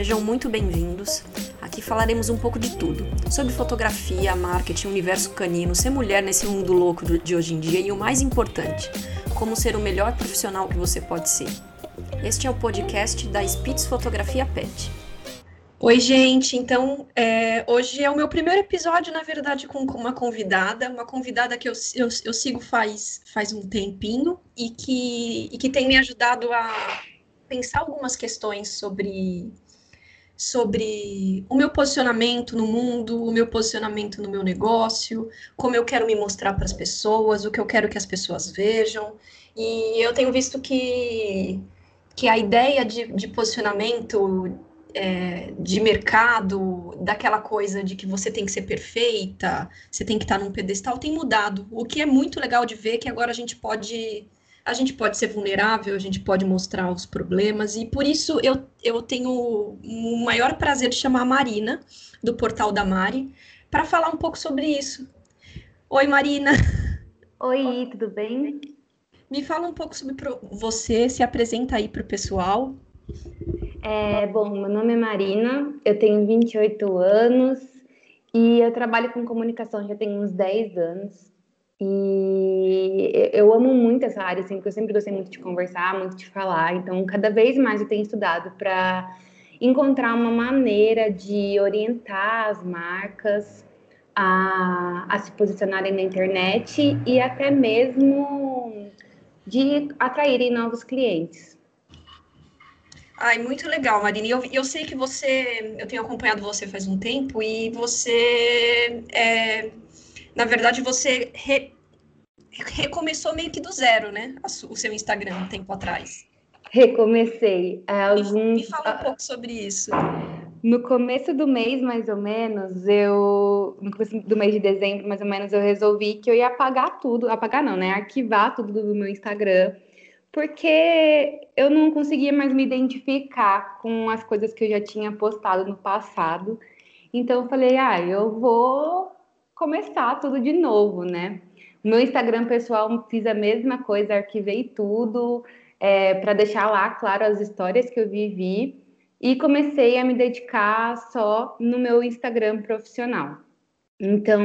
Sejam muito bem-vindos. Aqui falaremos um pouco de tudo: sobre fotografia, marketing, universo canino, ser mulher nesse mundo louco de hoje em dia e o mais importante, como ser o melhor profissional que você pode ser. Este é o podcast da Spitz Fotografia Pet. Oi, gente. Então, é, hoje é o meu primeiro episódio, na verdade, com, uma convidada, uma convidada que eu, eu, eu, sigo faz, faz um tempinho e que, e que tem me ajudado a pensar algumas questões sobre sobre o meu posicionamento no mundo, o meu posicionamento no meu negócio, como eu quero me mostrar para as pessoas, o que eu quero que as pessoas vejam. E eu tenho visto que, que a ideia de, de posicionamento é, de mercado, daquela coisa de que você tem que ser perfeita, você tem que estar num pedestal, tem mudado. O que é muito legal de ver que agora a gente pode a gente pode ser vulnerável, a gente pode mostrar os problemas, e por isso eu, eu tenho o maior prazer de chamar a Marina, do portal da Mari, para falar um pouco sobre isso. Oi, Marina. Oi, tudo bem? Me fala um pouco sobre você, se apresenta aí para o pessoal. É, bom, meu nome é Marina, eu tenho 28 anos e eu trabalho com comunicação já tem uns 10 anos. E eu amo muito essa área, assim, porque eu sempre gostei muito de conversar, muito de falar. Então, cada vez mais eu tenho estudado para encontrar uma maneira de orientar as marcas a, a se posicionarem na internet e até mesmo de atraírem novos clientes. Ai, muito legal, Marina. Eu, eu sei que você, eu tenho acompanhado você faz um tempo e você é, na verdade, você re, recomeçou meio que do zero, né? O seu Instagram um tempo atrás. Recomecei. Alguns... Me, me fala um pouco sobre isso. No começo do mês, mais ou menos, eu. No começo do mês de dezembro, mais ou menos, eu resolvi que eu ia apagar tudo. Apagar não, né? Arquivar tudo do meu Instagram. Porque eu não conseguia mais me identificar com as coisas que eu já tinha postado no passado. Então eu falei, ah, eu vou começar tudo de novo, né? No meu Instagram pessoal fiz a mesma coisa, arquivei tudo é, para deixar lá, claro, as histórias que eu vivi e comecei a me dedicar só no meu Instagram profissional. Então,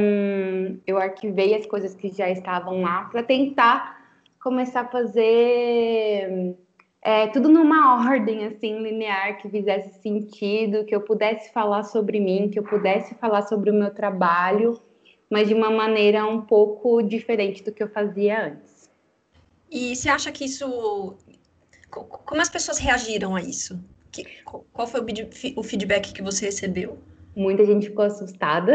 eu arquivei as coisas que já estavam lá para tentar começar a fazer é, tudo numa ordem assim linear que fizesse sentido, que eu pudesse falar sobre mim, que eu pudesse falar sobre o meu trabalho mas de uma maneira um pouco diferente do que eu fazia antes. E você acha que isso. Como as pessoas reagiram a isso? Qual foi o feedback que você recebeu? Muita gente ficou assustada,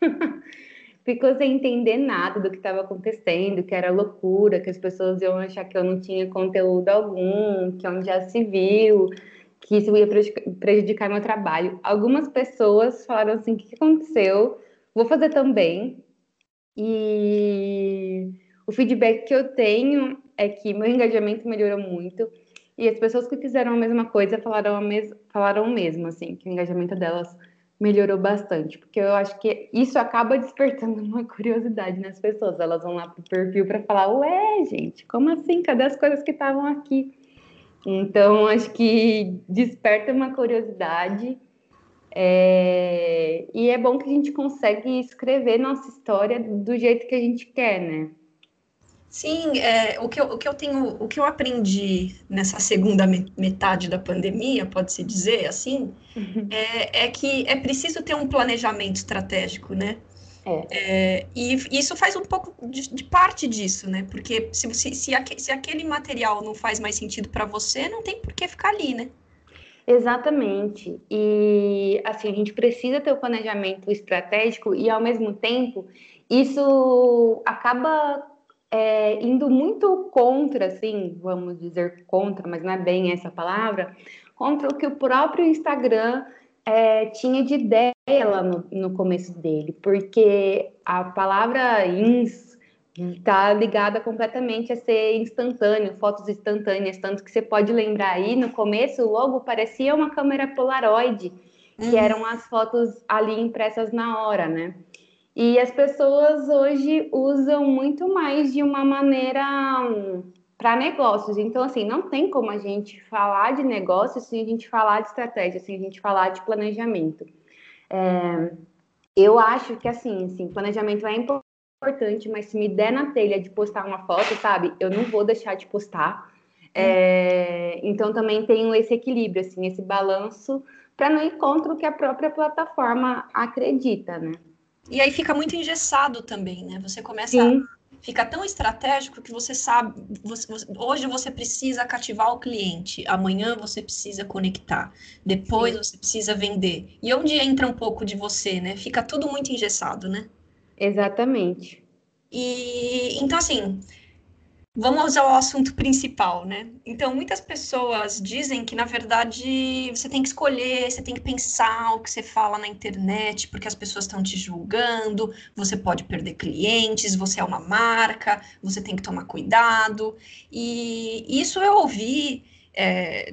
ficou sem entender nada do que estava acontecendo, que era loucura, que as pessoas iam achar que eu não tinha conteúdo algum, que onde já se viu, que isso ia prejudicar meu trabalho. Algumas pessoas falaram assim: o que aconteceu? Vou fazer também. E o feedback que eu tenho é que meu engajamento melhorou muito. E as pessoas que fizeram a mesma coisa falaram, a mes falaram o mesmo, assim, que o engajamento delas melhorou bastante. Porque eu acho que isso acaba despertando uma curiosidade nas pessoas. Elas vão lá pro perfil para falar: Ué, gente, como assim? Cadê as coisas que estavam aqui? Então, acho que desperta uma curiosidade é, e é bom que a gente consegue escrever nossa história do jeito que a gente quer, né? Sim, é, o, que eu, o que eu tenho, o que eu aprendi nessa segunda metade da pandemia, pode-se dizer assim, uhum. é, é, que é preciso ter um planejamento estratégico, né? É. é e isso faz um pouco de, de, parte disso, né? Porque se, se, se, se aquele material não faz mais sentido para você, não tem por que ficar ali, né? Exatamente. E assim, a gente precisa ter o planejamento estratégico e ao mesmo tempo isso acaba é, indo muito contra, assim, vamos dizer contra, mas não é bem essa palavra, contra o que o próprio Instagram é, tinha de ideia lá no, no começo dele, porque a palavra ins está ligada completamente a ser instantâneo, fotos instantâneas, tanto que você pode lembrar aí, no começo o logo parecia uma câmera Polaroid, que uhum. eram as fotos ali impressas na hora, né? E as pessoas hoje usam muito mais de uma maneira hum, para negócios. Então, assim, não tem como a gente falar de negócios sem a gente falar de estratégia, sem a gente falar de planejamento. É, eu acho que, assim, assim, planejamento é importante, mas se me der na telha de postar uma foto, sabe, eu não vou deixar de postar. É, então, também tenho esse equilíbrio, assim, esse balanço para não ir contra o que a própria plataforma acredita, né? E aí fica muito engessado também, né? Você começa Sim. a fica tão estratégico que você sabe, você, hoje você precisa cativar o cliente, amanhã você precisa conectar, depois Sim. você precisa vender. E onde entra um pouco de você, né? Fica tudo muito engessado, né? Exatamente. E então assim, Vamos ao assunto principal, né? Então, muitas pessoas dizem que, na verdade, você tem que escolher, você tem que pensar o que você fala na internet, porque as pessoas estão te julgando, você pode perder clientes, você é uma marca, você tem que tomar cuidado. E isso eu ouvi é,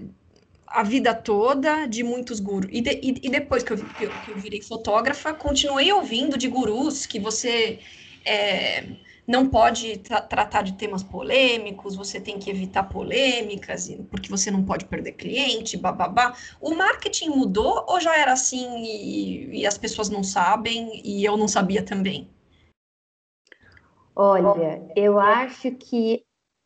a vida toda de muitos gurus. E, de, e, e depois que eu, que, eu, que eu virei fotógrafa, continuei ouvindo de gurus que você. É, não pode tra tratar de temas polêmicos, você tem que evitar polêmicas, porque você não pode perder cliente, bababá. O marketing mudou ou já era assim e, e as pessoas não sabem e eu não sabia também? Olha, eu acho que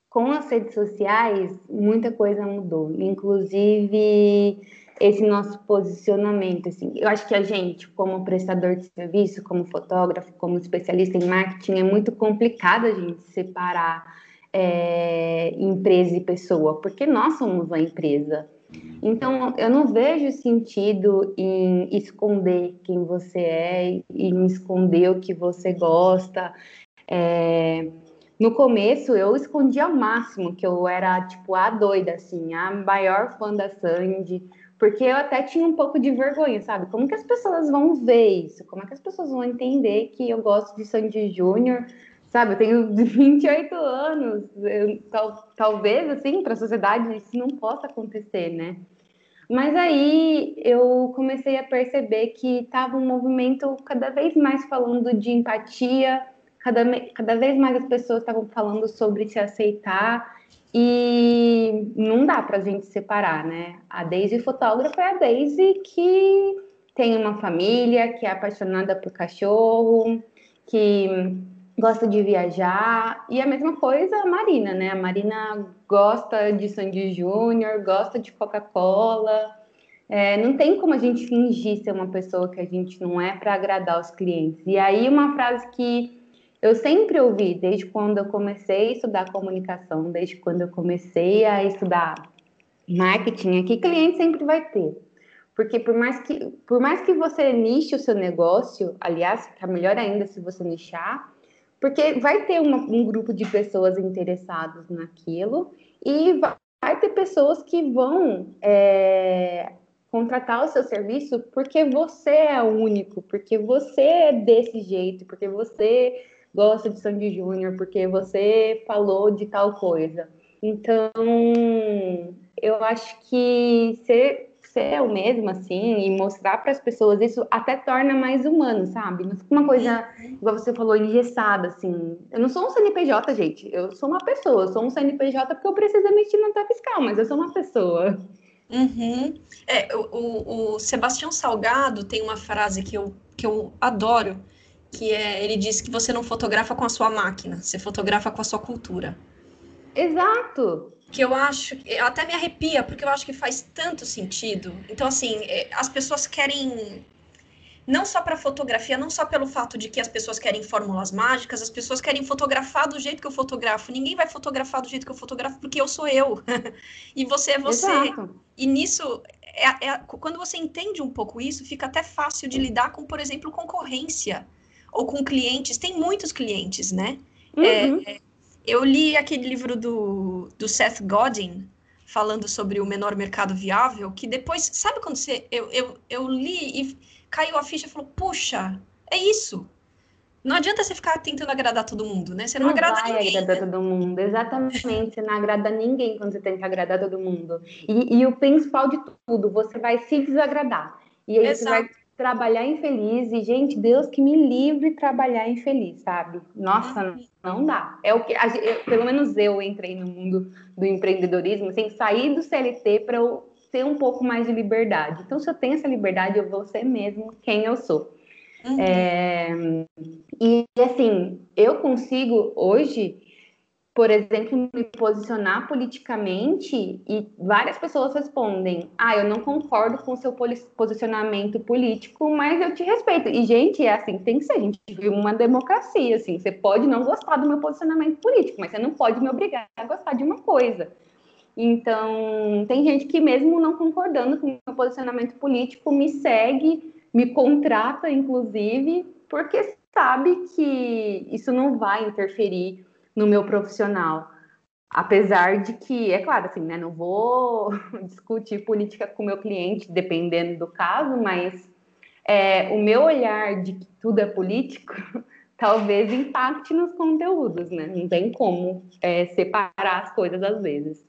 com as redes sociais muita coisa mudou, inclusive esse nosso posicionamento, assim. Eu acho que a gente, como prestador de serviço, como fotógrafo, como especialista em marketing, é muito complicado a gente separar é, empresa e pessoa, porque nós somos a empresa. Então, eu não vejo sentido em esconder quem você é, em esconder o que você gosta. É, no começo, eu escondia ao máximo que eu era, tipo, a doida, assim, a maior fã da Sandy, porque eu até tinha um pouco de vergonha, sabe? Como que as pessoas vão ver isso? Como é que as pessoas vão entender que eu gosto de Sandy Júnior? Sabe, eu tenho 28 anos. Eu, tal, talvez, assim, para a sociedade isso não possa acontecer, né? Mas aí eu comecei a perceber que estava um movimento cada vez mais falando de empatia, cada, cada vez mais as pessoas estavam falando sobre se aceitar e não dá para a gente separar, né? A Daisy fotógrafa é a Daisy que tem uma família, que é apaixonada por cachorro, que gosta de viajar. E a mesma coisa a Marina, né? A Marina gosta de Sandy Júnior, gosta de Coca-Cola. É, não tem como a gente fingir ser uma pessoa que a gente não é para agradar os clientes. E aí, uma frase que eu sempre ouvi, desde quando eu comecei a estudar comunicação, desde quando eu comecei a estudar marketing, que cliente sempre vai ter. Porque por mais que, por mais que você niche o seu negócio, aliás, fica melhor ainda se você nichar, porque vai ter uma, um grupo de pessoas interessadas naquilo e vai, vai ter pessoas que vão é, contratar o seu serviço porque você é único, porque você é desse jeito, porque você gosta de Sandy Júnior porque você falou de tal coisa. Então, eu acho que ser, ser o mesmo, assim, e mostrar para as pessoas isso até torna mais humano, sabe? Não fica uma coisa, igual você falou, engessada, assim. Eu não sou um CNPJ, gente. Eu sou uma pessoa. Eu sou um CNPJ porque eu preciso emitir nota fiscal, mas eu sou uma pessoa. Uhum. É, o, o, o Sebastião Salgado tem uma frase que eu, que eu adoro, que é, ele diz que você não fotografa com a sua máquina, você fotografa com a sua cultura. Exato. Que eu acho, eu até me arrepia, porque eu acho que faz tanto sentido. Então, assim, é, as pessoas querem, não só para fotografia, não só pelo fato de que as pessoas querem fórmulas mágicas, as pessoas querem fotografar do jeito que eu fotografo. Ninguém vai fotografar do jeito que eu fotografo, porque eu sou eu. e você é você. Exato. E nisso, é, é, quando você entende um pouco isso, fica até fácil de lidar com, por exemplo, concorrência ou com clientes, tem muitos clientes, né? É, uhum. É, eu li aquele livro do, do Seth Godin, falando sobre o menor mercado viável, que depois, sabe quando você. Eu, eu, eu li e caiu a ficha e falou: puxa, é isso. Não adianta você ficar tentando agradar todo mundo, né? Você não, não agrada vai ninguém. agradar né? todo mundo, exatamente. Você não agrada ninguém quando você tenta agradar todo mundo. E, e o principal de tudo, você vai se desagradar. E aí Exato. você vai trabalhar infeliz. E, gente, Deus que me livre trabalhar infeliz, sabe? Nossa, uhum. não dá. É o que, eu, pelo menos eu entrei no mundo do empreendedorismo, sem assim, sair do CLT para eu ter um pouco mais de liberdade. Então, se eu tenho essa liberdade, eu vou ser mesmo quem eu sou. Uhum. É, e assim, eu consigo hoje, por exemplo, me posicionar politicamente e várias pessoas respondem: Ah, eu não concordo com o seu posicionamento político, mas eu te respeito. E, gente, é assim, tem que ser. A gente vive uma democracia, assim. Você pode não gostar do meu posicionamento político, mas você não pode me obrigar a gostar de uma coisa. Então, tem gente que, mesmo não concordando com o meu posicionamento político, me segue me contrata, inclusive, porque sabe que isso não vai interferir no meu profissional. Apesar de que, é claro, assim, né, não vou discutir política com meu cliente, dependendo do caso, mas é, o meu olhar de que tudo é político talvez impacte nos conteúdos, né? Não tem como é, separar as coisas às vezes.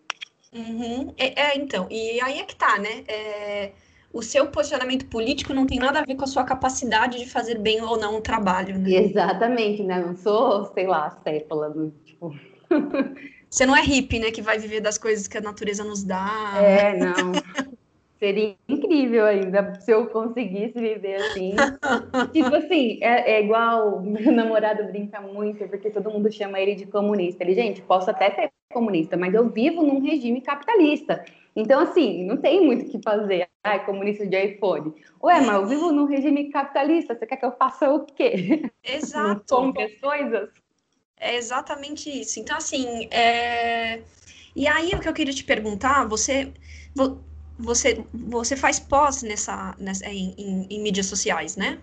Uhum. É, é, então, e aí é que tá, né? É o seu posicionamento político não tem nada a ver com a sua capacidade de fazer bem ou não o trabalho, né? Exatamente, né? Não sou, sei lá, sépola do tipo. Você não é hippie, né? Que vai viver das coisas que a natureza nos dá. É, não. Seria incrível ainda se eu conseguisse viver assim. tipo assim, é, é, igual meu namorado brinca muito, porque todo mundo chama ele de comunista. Ele, gente, posso até ser comunista, mas eu vivo num regime capitalista. Então, assim, não tem muito o que fazer. Ai, comunista de iPhone. Ué, mas eu vivo num regime capitalista, você quer que eu faça o quê? Exato. Não as coisas? É exatamente isso. Então, assim, é... e aí o que eu queria te perguntar, você você, você faz pós nessa, nessa em, em, em, mídias sociais, né?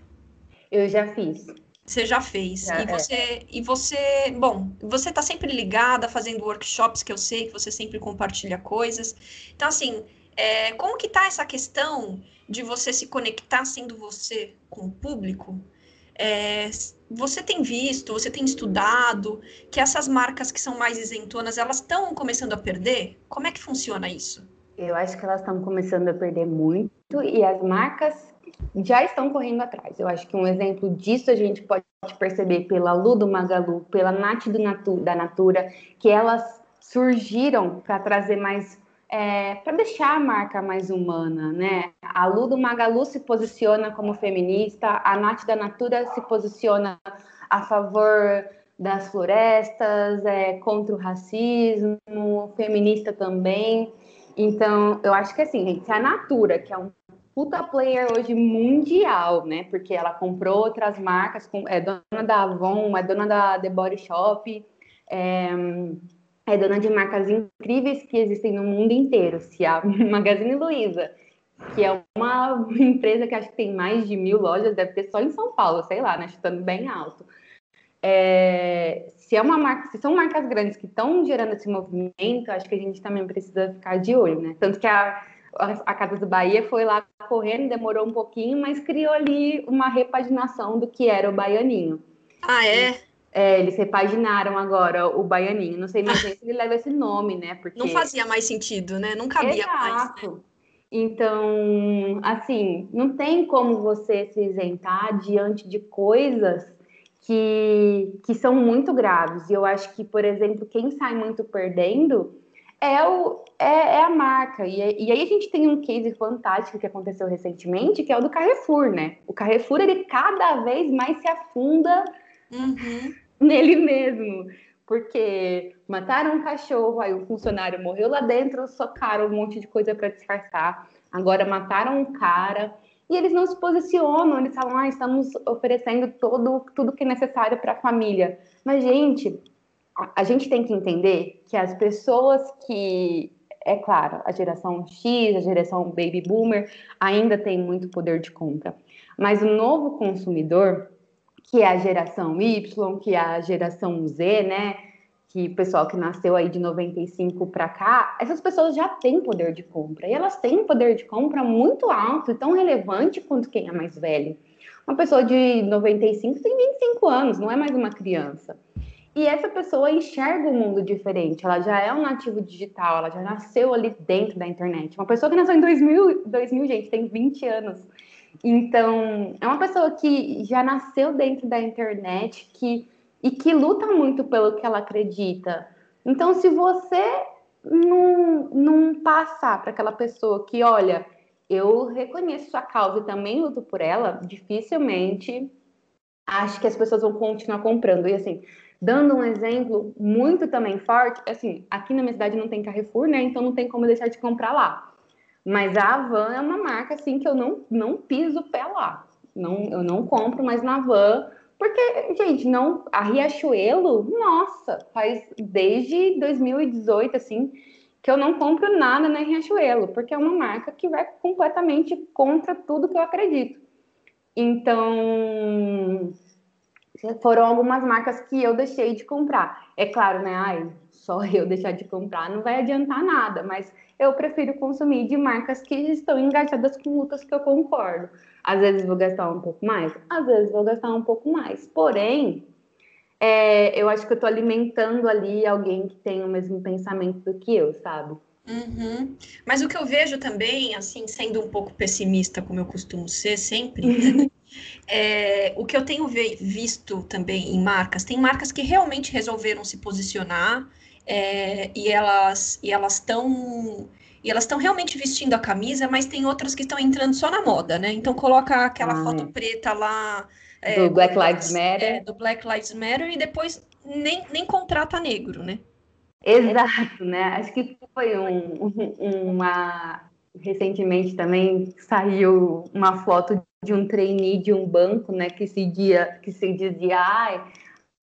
Eu já fiz. Você já fez. Já, e, é. você, é. e você, bom, você está sempre ligada, fazendo workshops, que eu sei que você sempre compartilha coisas. Então, assim, é, como que tá essa questão de você se conectar sendo você com o público? É, você tem visto, você tem estudado que essas marcas que são mais isentonas, elas estão começando a perder? Como é que funciona isso? Eu acho que elas estão começando a perder muito e as marcas já estão correndo atrás. Eu acho que um exemplo disso a gente pode perceber pela Lu do Magalu, pela Nath do Natu, da Natura, que elas surgiram para trazer mais, é, para deixar a marca mais humana, né? A Lu do Magalu se posiciona como feminista, a Nath da Natura se posiciona a favor das florestas, é, contra o racismo, feminista também. Então, eu acho que assim, gente, se a Natura, que é um puta player hoje mundial, né? Porque ela comprou outras marcas, é dona da Avon, é dona da The Body Shop, é, é dona de marcas incríveis que existem no mundo inteiro. Se a Magazine Luiza, que é uma empresa que acho que tem mais de mil lojas, deve ter só em São Paulo, sei lá, né? Chutando bem alto. É, se é uma marca, se são marcas grandes que estão gerando esse movimento, acho que a gente também precisa ficar de olho, né? Tanto que a, a Casa do Bahia foi lá correndo, demorou um pouquinho, mas criou ali uma repaginação do que era o baianinho. Ah, é? É, eles repaginaram agora o baianinho. Não sei nem se ele leva esse nome, né? Porque... Não fazia mais sentido, né? Não cabia Exato. mais. Né? Então, assim, não tem como você se isentar diante de coisas que, que são muito graves. E eu acho que, por exemplo, quem sai muito perdendo é, o, é, é a marca. E, e, aí a gente tem um case fantástico que aconteceu recentemente, que é o do Carrefour, né? O Carrefour, ele cada vez mais se afunda uhum. nele mesmo. Porque mataram um cachorro, aí o funcionário morreu lá dentro, socaram um monte de coisa para disfarçar. Agora mataram um cara e eles não se posicionam, eles falam, ah, estamos oferecendo todo, tudo que é necessário para a família. Mas, gente, a, gente tem que entender que as pessoas que, é claro, a geração X, a geração baby boomer, ainda tem muito poder de compra. Mas o novo consumidor, que é a geração Y, que é a geração Z, né? que o pessoal que nasceu aí de 95 para cá, essas pessoas já têm poder de compra. E elas têm um poder de compra muito alto e tão relevante quanto quem é mais velho. Uma pessoa de 95 tem 25 anos, não é mais uma criança. E essa pessoa enxerga o mundo diferente, ela já é um nativo digital, ela já nasceu ali dentro da internet. Uma pessoa que nasceu em 2000, 2000 gente, tem 20 anos. Então, é uma pessoa que já nasceu dentro da internet, que e que luta muito pelo que ela acredita. Então, se você não, não passar para aquela pessoa que, olha, eu reconheço sua causa e também luto por ela, dificilmente acho que as pessoas vão continuar comprando. E assim, dando um exemplo muito também forte, assim, aqui na minha cidade não tem Carrefour, né? Então não tem como deixar de comprar lá. Mas a Avan é uma marca assim que eu não, não piso pé lá. Não, eu não compro mais na Avan porque, gente, não, a Riachuelo, nossa, faz desde 2018, assim, que eu não compro nada na Riachuelo, porque é uma marca que vai completamente contra tudo que eu acredito. Então, foram algumas marcas que eu deixei de comprar. É claro, né? Ai, só eu deixar de comprar não vai adiantar nada, mas eu prefiro consumir de marcas que estão engajadas com lutas que eu concordo. Às vezes vou gastar um pouco mais, às vezes vou gastar um pouco mais. Porém, é, eu acho que eu estou alimentando ali alguém que tem o mesmo pensamento do que eu, sabe? Uhum. Mas o que eu vejo também, assim, sendo um pouco pessimista, como eu costumo ser sempre, é, o que eu tenho visto também em marcas, tem marcas que realmente resolveram se posicionar é, e elas e elas estão e elas estão realmente vestindo a camisa, mas tem outras que estão entrando só na moda, né? Então coloca aquela ah, foto preta lá é, do Black Lives Matter, é, do Black Lives Matter e depois nem, nem contrata negro, né? Exato, né? Acho que foi um, um, uma recentemente também saiu uma foto de um trainee de um banco, né, que se dia que se dizia, ai,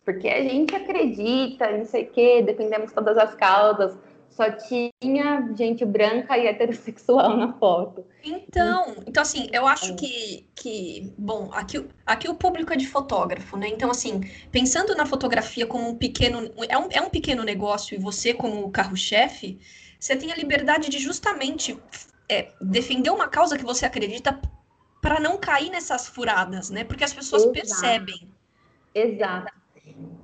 porque a gente acredita, não sei o quê, defendemos todas as causas. Só tinha gente branca e heterossexual na foto. Então, então assim, eu acho é. que, que bom, aqui, aqui o público é de fotógrafo, né? Então, assim, pensando na fotografia como um pequeno, é um, é um pequeno negócio e você como carro-chefe, você tem a liberdade de justamente é, defender uma causa que você acredita para não cair nessas furadas, né? Porque as pessoas Exato. percebem. Exato.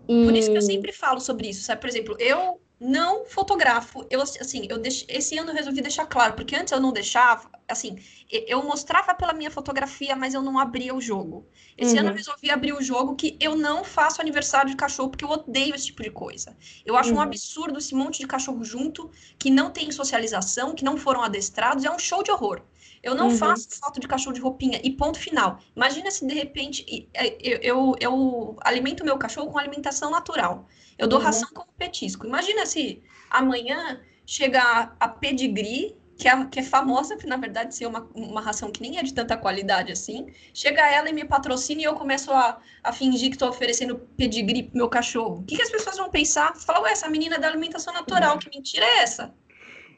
E... Por isso que eu sempre falo sobre isso, sabe? Por exemplo, eu não fotografo. Eu, assim, eu deix... esse ano eu resolvi deixar claro, porque antes eu não deixava, assim, eu mostrava pela minha fotografia, mas eu não abria o jogo. Esse uhum. ano eu uhum. resolvi abrir o jogo que eu não faço aniversário de cachorro, porque eu odeio esse tipo de coisa. Eu acho uhum. um absurdo esse monte de cachorro junto, que não tem socialização, que não foram adestrados, é um show de horror. Eu não uhum. faço foto de cachorro de roupinha e ponto final. Imagina se de repente é, eu, eu, eu alimento meu cachorro com alimentação natural. Eu dou uhum. ração como petisco. Imagina se amanhã chega a pedigree, que é, que é famosa, na verdade, ser uma, uma ração que nem é de tanta qualidade assim. Chega ela e me patrocina e eu começo a, a fingir que estou oferecendo pedigree pro meu cachorro. O que, que as pessoas vão pensar? Falar, ué, essa menina é da alimentação natural, uhum. que mentira é essa?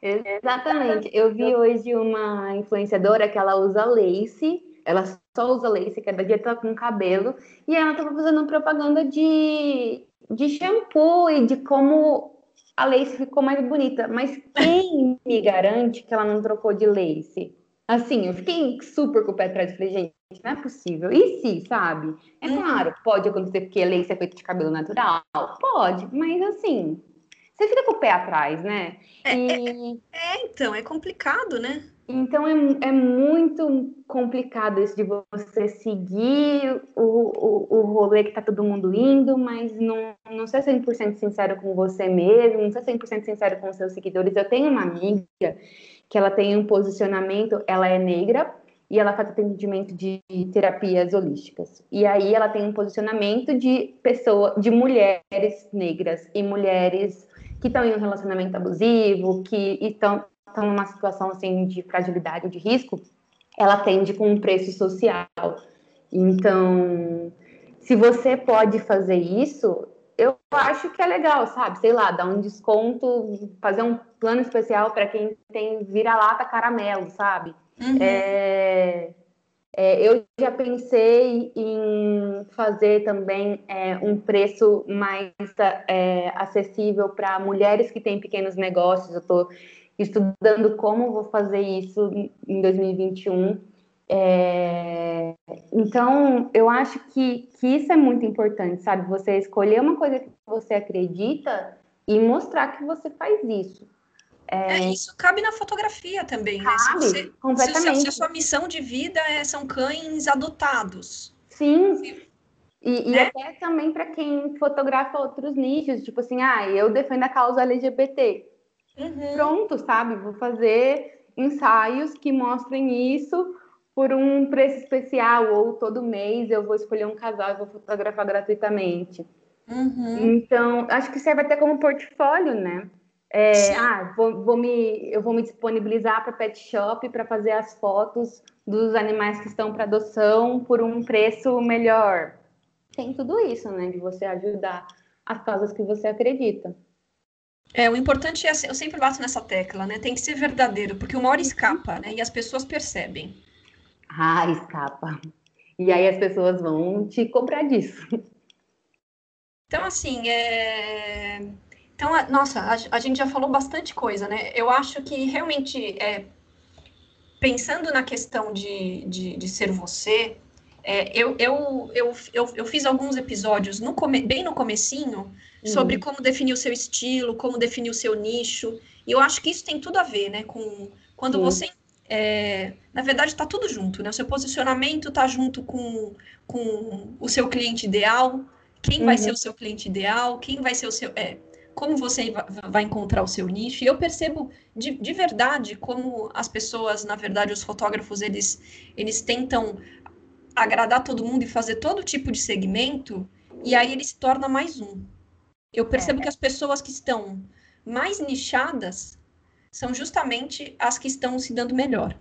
Exatamente. Eu vi hoje uma influenciadora que ela usa lace, ela só usa lace, cada dia tá com cabelo, e ela tava fazendo propaganda de, de shampoo e de como a lace ficou mais bonita. Mas quem me garante que ela não trocou de lace? Assim, eu fiquei super com o pé atrás e falei, gente, não é possível. E se, sabe? É uhum. claro, pode acontecer porque a lace é feita de cabelo natural. Pode, mas assim, você fica com o pé atrás, né? É, e... é, é então, é complicado, né? Então é, é muito complicado isso de você seguir o, o, o rolê que tá todo mundo indo, mas não, não ser 100% sincero com você mesmo, não ser 100% sincero com os seus seguidores. Eu tenho uma amiga que ela tem um posicionamento, ela é negra e ela faz atendimento de terapias holísticas. E aí ela tem um posicionamento de pessoa, de mulheres negras e mulheres que estão em um relacionamento abusivo, que estão, numa situação assim de fragilidade ou de risco, ela atende com um preço social. Então, se você pode fazer isso, eu acho que é legal, sabe? Sei lá, dar um desconto, fazer um plano especial para quem tem vira-lata caramelo, sabe? Uhum. É... É, eu já pensei em fazer também é, um preço mais é, acessível para mulheres que têm pequenos negócios. Eu estou estudando como vou fazer isso em 2021. É, então, eu acho que, que isso é muito importante, sabe? Você escolher uma coisa que você acredita e mostrar que você faz isso. É, é, isso cabe na fotografia também, cabe, né? Se, você, completamente. Se, se, a sua missão de vida é, são cães adotados. Sim. E, né? e até também para quem fotografa outros nichos, tipo assim, ah, eu defendo a causa LGBT. Uhum. Pronto, sabe? Vou fazer ensaios que mostrem isso por um preço especial, ou todo mês eu vou escolher um casal e vou fotografar gratuitamente. Uhum. Então, acho que serve até como portfólio, né? É, ah, vou, vou, me, eu vou me disponibilizar para pet shop para fazer as fotos dos animais que estão para adoção por um preço melhor. Tem tudo isso, né? De você ajudar as causas que você acredita. É, o importante é, eu sempre bato nessa tecla, né? Tem que ser verdadeiro, porque uma hora uhum. escapa, né? E as pessoas percebem. Ah, escapa. E aí as pessoas vão te cobrar disso. Então, assim, é então, nossa, a, a, gente já falou bastante coisa, né? Eu acho que realmente, é, pensando na questão de, de, de ser você, é, eu, eu, eu, eu, eu, fiz alguns episódios no come, bem no comecinho sobre uhum. como definir o seu estilo, como definir o seu nicho. E eu acho que isso tem tudo a ver, né? Com quando uhum. você. É, na verdade, está tudo junto, né? O seu posicionamento está junto com, com o seu cliente ideal, quem uhum. vai ser o seu cliente ideal, quem vai ser o seu. É, como você vai encontrar o seu nicho. E eu percebo de, de verdade como as pessoas, na verdade, os fotógrafos, eles, eles tentam agradar todo mundo e fazer todo tipo de segmento, e aí ele se torna mais um. Eu percebo é. que as pessoas que estão mais nichadas são justamente as que estão se dando melhor.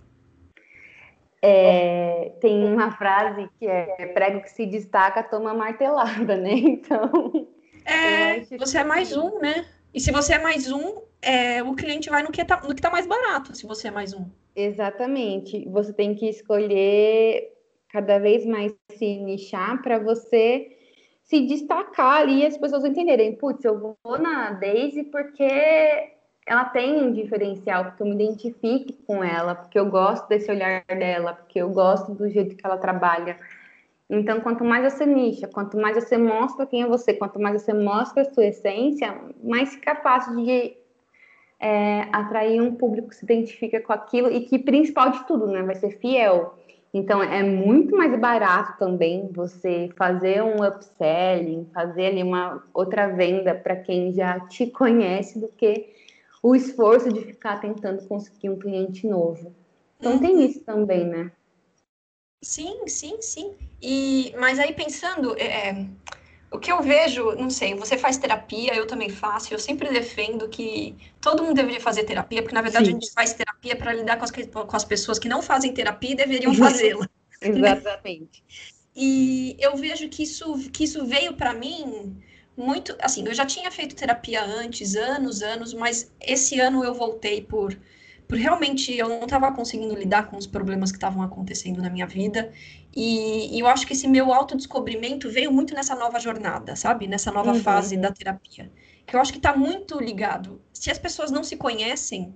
É, tem uma frase que é prego que se destaca toma martelada, né? Então é, você é mais um, né? E se você é mais um, é, o cliente vai no que, tá, no que tá mais barato, se você é mais um. Exatamente. Você tem que escolher cada vez mais se nichar para você se destacar ali e as pessoas entenderem. Putz, eu vou na Daisy porque ela tem um diferencial, porque eu me identifique com ela, porque eu gosto desse olhar dela, porque eu gosto do jeito que ela trabalha. Então, quanto mais você nicha, quanto mais você mostra quem é você, quanto mais você mostra a sua essência, mais capaz de é, atrair um público que se identifica com aquilo e que, principal de tudo, né, vai ser fiel. Então, é muito mais barato também você fazer um upselling, fazer ali uma outra venda para quem já te conhece do que o esforço de ficar tentando conseguir um cliente novo. Então, tem uhum. isso também, né? Sim, sim, sim. E, mas aí pensando, é, é, o que eu vejo, não sei, você faz terapia, eu também faço, eu sempre defendo que todo mundo deveria fazer terapia, porque na verdade sim. a gente faz terapia para lidar com as, com as pessoas que não fazem terapia e deveriam fazê-la. Exatamente. E eu vejo que isso, que isso veio para mim muito, assim, eu já tinha feito terapia antes, anos, anos, mas esse ano eu voltei por porque realmente eu não estava conseguindo lidar com os problemas que estavam acontecendo na minha vida. E, e, eu acho que esse meu autodescobrimento veio muito nessa nova jornada, sabe? Nessa nova uhum. fase da terapia. Que eu acho que está muito ligado. Se as pessoas não se conhecem,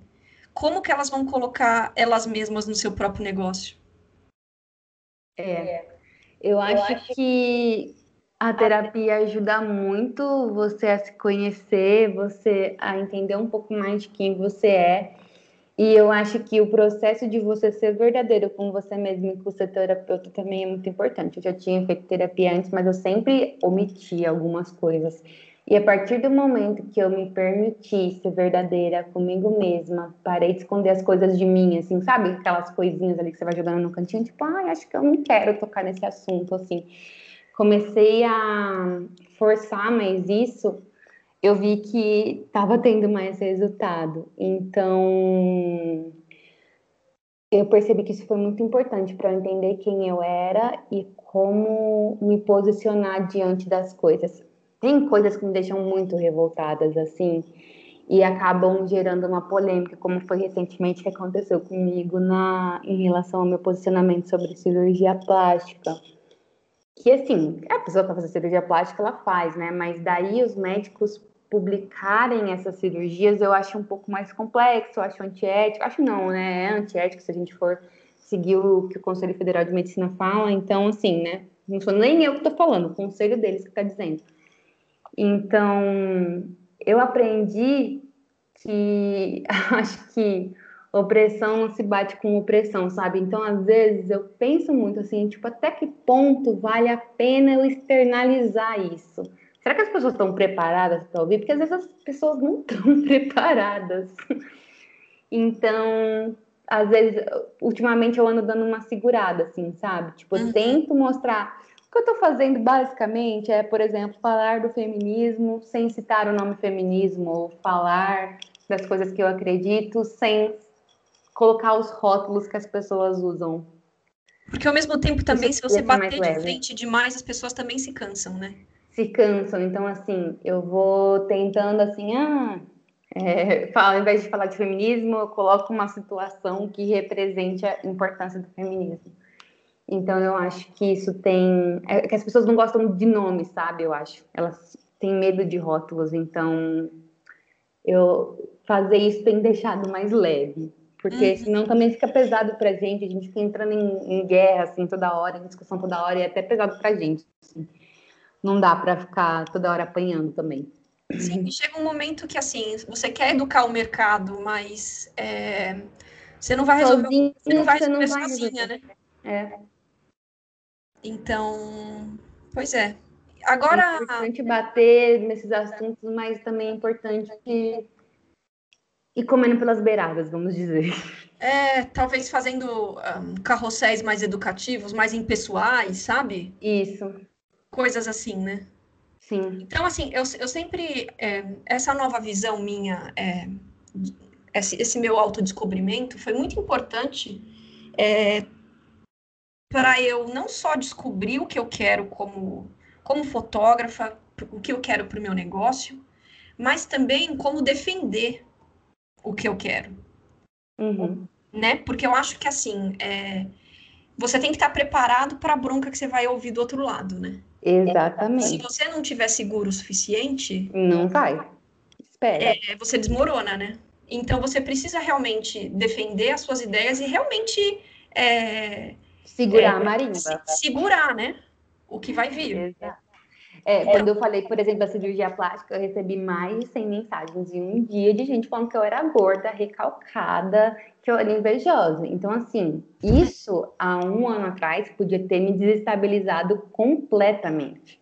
como que elas vão colocar elas mesmas no seu próprio negócio? É. Eu acho, eu acho que a terapia ajuda muito você a se conhecer, você a entender um pouco mais de quem você é e eu acho que o processo de você ser verdadeiro com você mesmo e com o seu terapeuta também é muito importante. Eu já tinha feito terapia antes, mas eu sempre omitia algumas coisas. E a partir do momento que eu me permiti ser verdadeira comigo mesma, parei de esconder as coisas de mim, assim, sabe? Aquelas coisinhas ali que você vai jogando no cantinho, tipo, ai, ah, acho que eu não quero tocar nesse assunto, assim. Comecei a forçar mais isso eu vi que estava tendo mais resultado. Então, eu percebi que isso foi muito importante para eu entender quem eu era e como me posicionar diante das coisas. Tem coisas que me deixam muito revoltadas, assim, e acabam gerando uma polêmica, como foi recentemente que aconteceu comigo na, em relação ao meu posicionamento sobre cirurgia plástica. Que assim, a pessoa que vai fazer cirurgia plástica, ela faz, né? Mas daí os médicos publicarem essas cirurgias eu acho um pouco mais complexo, eu acho antiético, acho não, né? É antiético se a gente for seguir o que o Conselho Federal de Medicina fala, então assim, né? Não sou nem eu que estou falando, o conselho deles que está dizendo. Então, eu aprendi que acho que opressão não se bate com opressão, sabe? Então, às vezes, eu penso muito assim, tipo, até que ponto vale a pena eu externalizar isso? Será que as pessoas estão preparadas para ouvir? Porque às vezes as pessoas não estão preparadas. Então, às vezes, ultimamente eu ando dando uma segurada, assim, sabe? Tipo, eu uhum. tento mostrar. O que eu tô fazendo basicamente é, por exemplo, falar do feminismo sem citar o nome feminismo, ou falar das coisas que eu acredito sem colocar os rótulos que as pessoas usam. Porque ao mesmo tempo também, se você bater de frente demais, as pessoas também se cansam, né? se cansam. Então, assim, eu vou tentando assim, ah, é, ao invés de falar de feminismo, eu coloco uma situação que represente a importância do feminismo. Então, eu acho que isso tem. É que as pessoas não gostam de nomes, sabe? Eu acho. Elas têm medo de rótulos. Então, eu fazer isso tem deixado mais leve. Porque uhum. senão também fica pesado pra gente. A gente fica entrando em, em guerra, assim, toda hora, em discussão toda hora, e é até pesado pra gente. Assim não dá para ficar toda hora apanhando também. Sim, e chega um momento que assim, você quer educar o mercado, mas é, você não vai resolver, Sozinho, você não vai resolver, não vai sozinha, né? É. Então, pois é. Agora. É importante bater nesses assuntos, mas também é importante que ir comendo pelas beiradas, vamos dizer. É, talvez fazendo um, carrosséis mais educativos, mais impessoais, sabe? Isso coisas assim, né? Sim. Então, assim, eu, eu sempre. É, essa nova visão minha, é, esse, esse, meu autodescobrimento foi muito importante é, para eu não só descobrir o que eu quero como, como fotógrafa, o que eu quero para o meu negócio, mas também como defender o que eu quero. Uhum. Né? Porque eu acho que, assim, é, você tem que estar preparado para a bronca que você vai ouvir do outro lado, né? Exatamente. Se você não tiver seguro o suficiente. Não vai. Espera. É, você desmorona, né? Então você precisa realmente defender as suas ideias e realmente. É, segurar é, a marimba. Se, segurar, né? O que vai vir. Exato. É, quando eu falei, por exemplo, da cirurgia plástica, eu recebi mais de 100 mensagens em um dia de gente falando que eu era gorda, recalcada, que eu era invejosa. Então, assim, isso há um ano atrás podia ter me desestabilizado completamente.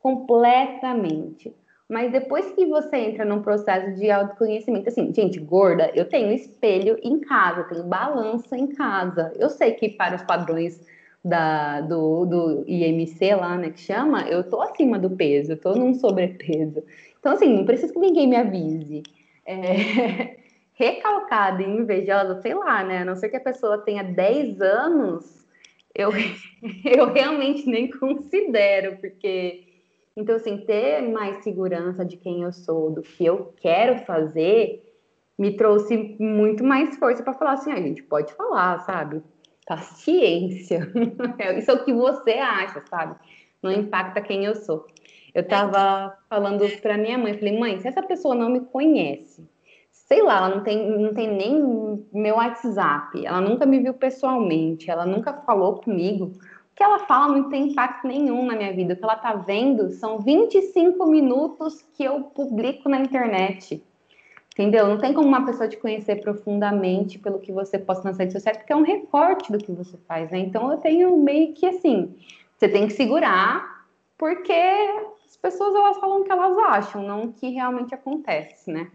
Completamente. Mas depois que você entra num processo de autoconhecimento, assim, gente, gorda, eu tenho espelho em casa, tenho balança em casa. Eu sei que para os padrões da, do, do IMC lá, né, que chama, eu tô acima do peso, eu tô num sobrepeso. Então, assim, não preciso que ninguém me avise. É, recalcada e invejosa, sei lá, né? A não ser que a pessoa tenha 10 anos, eu, eu realmente nem considero, porque. Então, assim, ter mais segurança de quem eu sou, do que eu quero fazer, me trouxe muito mais força para falar assim: a gente pode falar, sabe? Paciência. Isso é o que você acha, sabe? Não impacta quem eu sou. Eu tava falando para minha mãe, falei, mãe, se essa pessoa não me conhece, sei lá, ela não tem, não tem nem meu WhatsApp, ela nunca me viu pessoalmente, ela nunca falou comigo. O que ela fala não tem impacto nenhum na minha vida. O que ela tá vendo são 25 minutos que eu publico na internet. Entendeu? Não tem como uma pessoa te conhecer profundamente pelo que você posta nas redes sociais, porque é um recorte do que você faz, né? Então eu tenho meio que assim, você tem que segurar, porque as pessoas elas falam o que elas acham, não o que realmente acontece, né?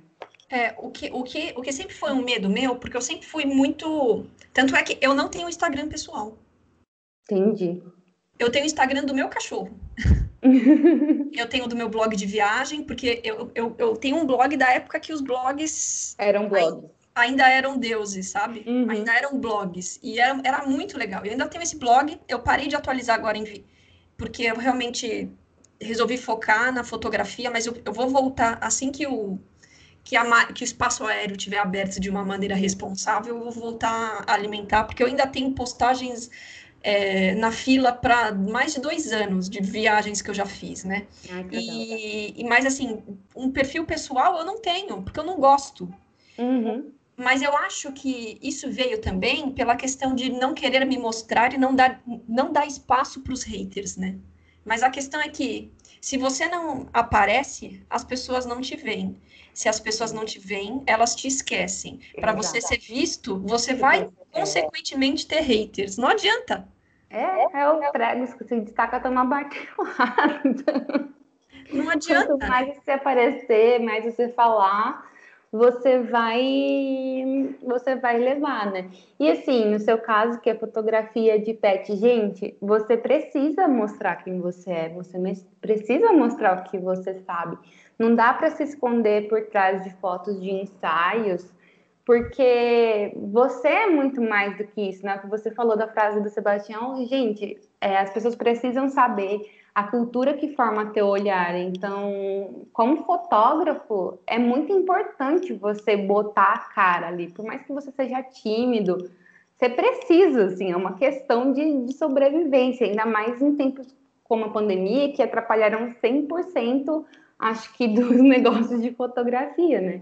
É, o que, o, que, o que sempre foi um medo meu, porque eu sempre fui muito. Tanto é que eu não tenho Instagram pessoal. Entendi. Eu tenho o Instagram do meu cachorro. eu tenho do meu blog de viagem, porque eu, eu, eu tenho um blog da época que os blogs. Eram blogs. Ainda, eram deuses, sabe? Uhum. Ainda eram blogs. E era, era muito legal. Eu ainda tenho esse blog, eu parei de atualizar agora em. Porque eu realmente resolvi focar na fotografia, mas eu, eu vou voltar assim que o, que, a, que o espaço aéreo estiver aberto de uma maneira responsável, eu vou voltar a alimentar, porque eu ainda tenho postagens é, na fila para mais de dois anos de viagens que eu já fiz, né? Ai, e, e, mas assim, um perfil pessoal eu não tenho, porque eu não gosto. Uhum. Mas eu acho que isso veio também pela questão de não querer me mostrar e não dar, não dar espaço para os haters, né? Mas a questão é que se você não aparece, as pessoas não te veem. Se as pessoas não te veem, elas te esquecem. Para você ser visto, você vai consequentemente ter haters. Não adianta. É, é o prego que se destaca tomar barquilada. Não adianta. Quanto mais você aparecer, mais você falar, você vai você vai levar, né? E assim, no seu caso, que é fotografia de pet, gente, você precisa mostrar quem você é, você precisa mostrar o que você sabe. Não dá para se esconder por trás de fotos de ensaios, porque você é muito mais do que isso, né? Que você falou da frase do Sebastião, gente, é, as pessoas precisam saber a cultura que forma teu olhar. Então, como fotógrafo, é muito importante você botar a cara ali, por mais que você seja tímido, você precisa, assim, é uma questão de, de sobrevivência, ainda mais em tempos como a pandemia, que atrapalharam 100%, acho que, dos negócios de fotografia, né?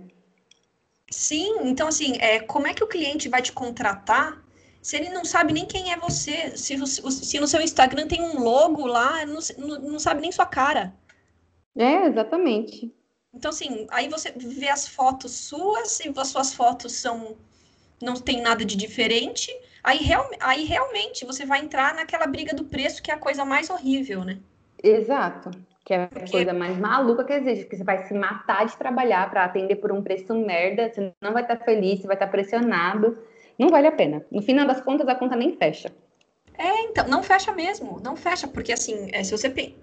Sim, então assim, é, como é que o cliente vai te contratar se ele não sabe nem quem é você, se, se no seu Instagram tem um logo lá, não, não sabe nem sua cara. É, exatamente. Então, assim, aí você vê as fotos suas e as suas fotos são não tem nada de diferente, aí, real, aí realmente você vai entrar naquela briga do preço que é a coisa mais horrível, né? Exato. Que é a coisa mais maluca que existe, que você vai se matar de trabalhar para atender por um preço merda, você não vai estar feliz, você vai estar pressionado. Não vale a pena. No final das contas, a conta nem fecha. É, então, não fecha mesmo, não fecha, porque assim, é, se você pe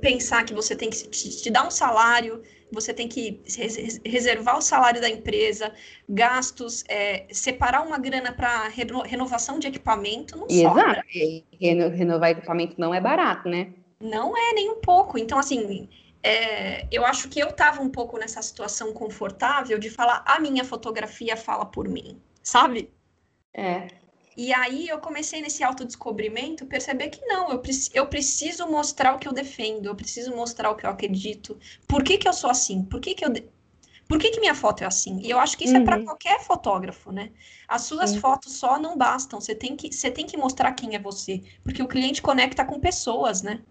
pensar que você tem que te, te, dar um salário, você tem que res reservar o salário da empresa, gastos, é, separar uma grana para reno renovação de equipamento, não Exato. sobra. Reno renovar equipamento não é barato, né? Não é nem um pouco. Então, assim, é, eu acho que eu estava um pouco nessa situação confortável de falar a minha fotografia fala por mim, sabe? É. E aí eu comecei nesse autodescobrimento, perceber que não, eu, eu preciso mostrar o que eu defendo, eu preciso mostrar o que eu acredito. Por que, que eu sou assim? Por que, que eu. Por que, que minha foto é assim? E eu acho que isso uhum. é para qualquer fotógrafo, né? As suas Sim. fotos só não bastam. Você tem, que, você tem que mostrar quem é você. Porque o cliente conecta com pessoas, né?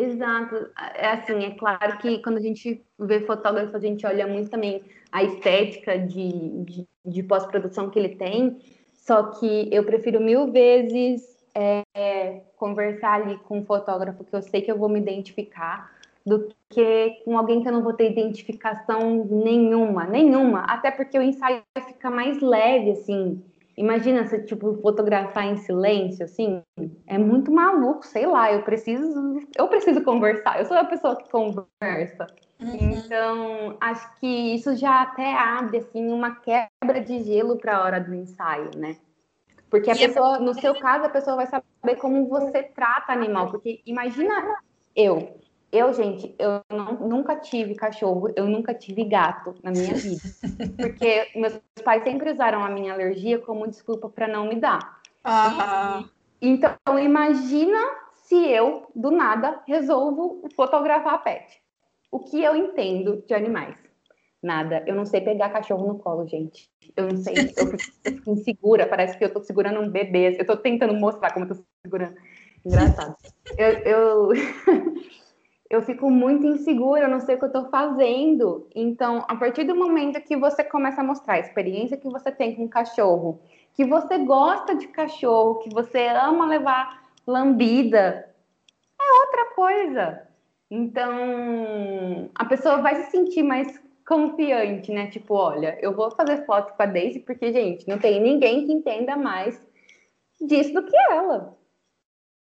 Exato. É assim, é claro que quando a gente vê fotógrafo, a gente olha muito também a estética de, de, de pós-produção que ele tem. Só que eu prefiro mil vezes é, conversar ali com um fotógrafo que eu sei que eu vou me identificar do que com alguém que eu não vou ter identificação nenhuma, nenhuma. Até porque o ensaio fica mais leve, assim. Imagina se, tipo, fotografar em silêncio, assim, é muito maluco, sei lá, eu preciso, eu preciso conversar, eu sou a pessoa que conversa. Uhum. Então, acho que isso já até abre, assim, uma quebra de gelo para a hora do ensaio, né? Porque a e é pessoa, no seu caso, a pessoa vai saber como você trata animal, porque imagina eu, eu, gente, eu não, nunca tive cachorro, eu nunca tive gato na minha vida. Porque meus pais sempre usaram a minha alergia como desculpa para não me dar. Ah. Então, imagina se eu, do nada, resolvo fotografar pet. O que eu entendo de animais? Nada. Eu não sei pegar cachorro no colo, gente. Eu não sei. Eu fico, eu fico insegura. Parece que eu tô segurando um bebê. Eu tô tentando mostrar como eu tô segurando. Engraçado. Eu, eu, eu fico muito insegura, eu não sei o que eu estou fazendo. Então, a partir do momento que você começa a mostrar a experiência que você tem com cachorro, que você gosta de cachorro, que você ama levar lambida, é outra coisa. Então, a pessoa vai se sentir mais confiante, né? Tipo, olha, eu vou fazer foto com a Daisy porque, gente, não tem ninguém que entenda mais disso do que ela.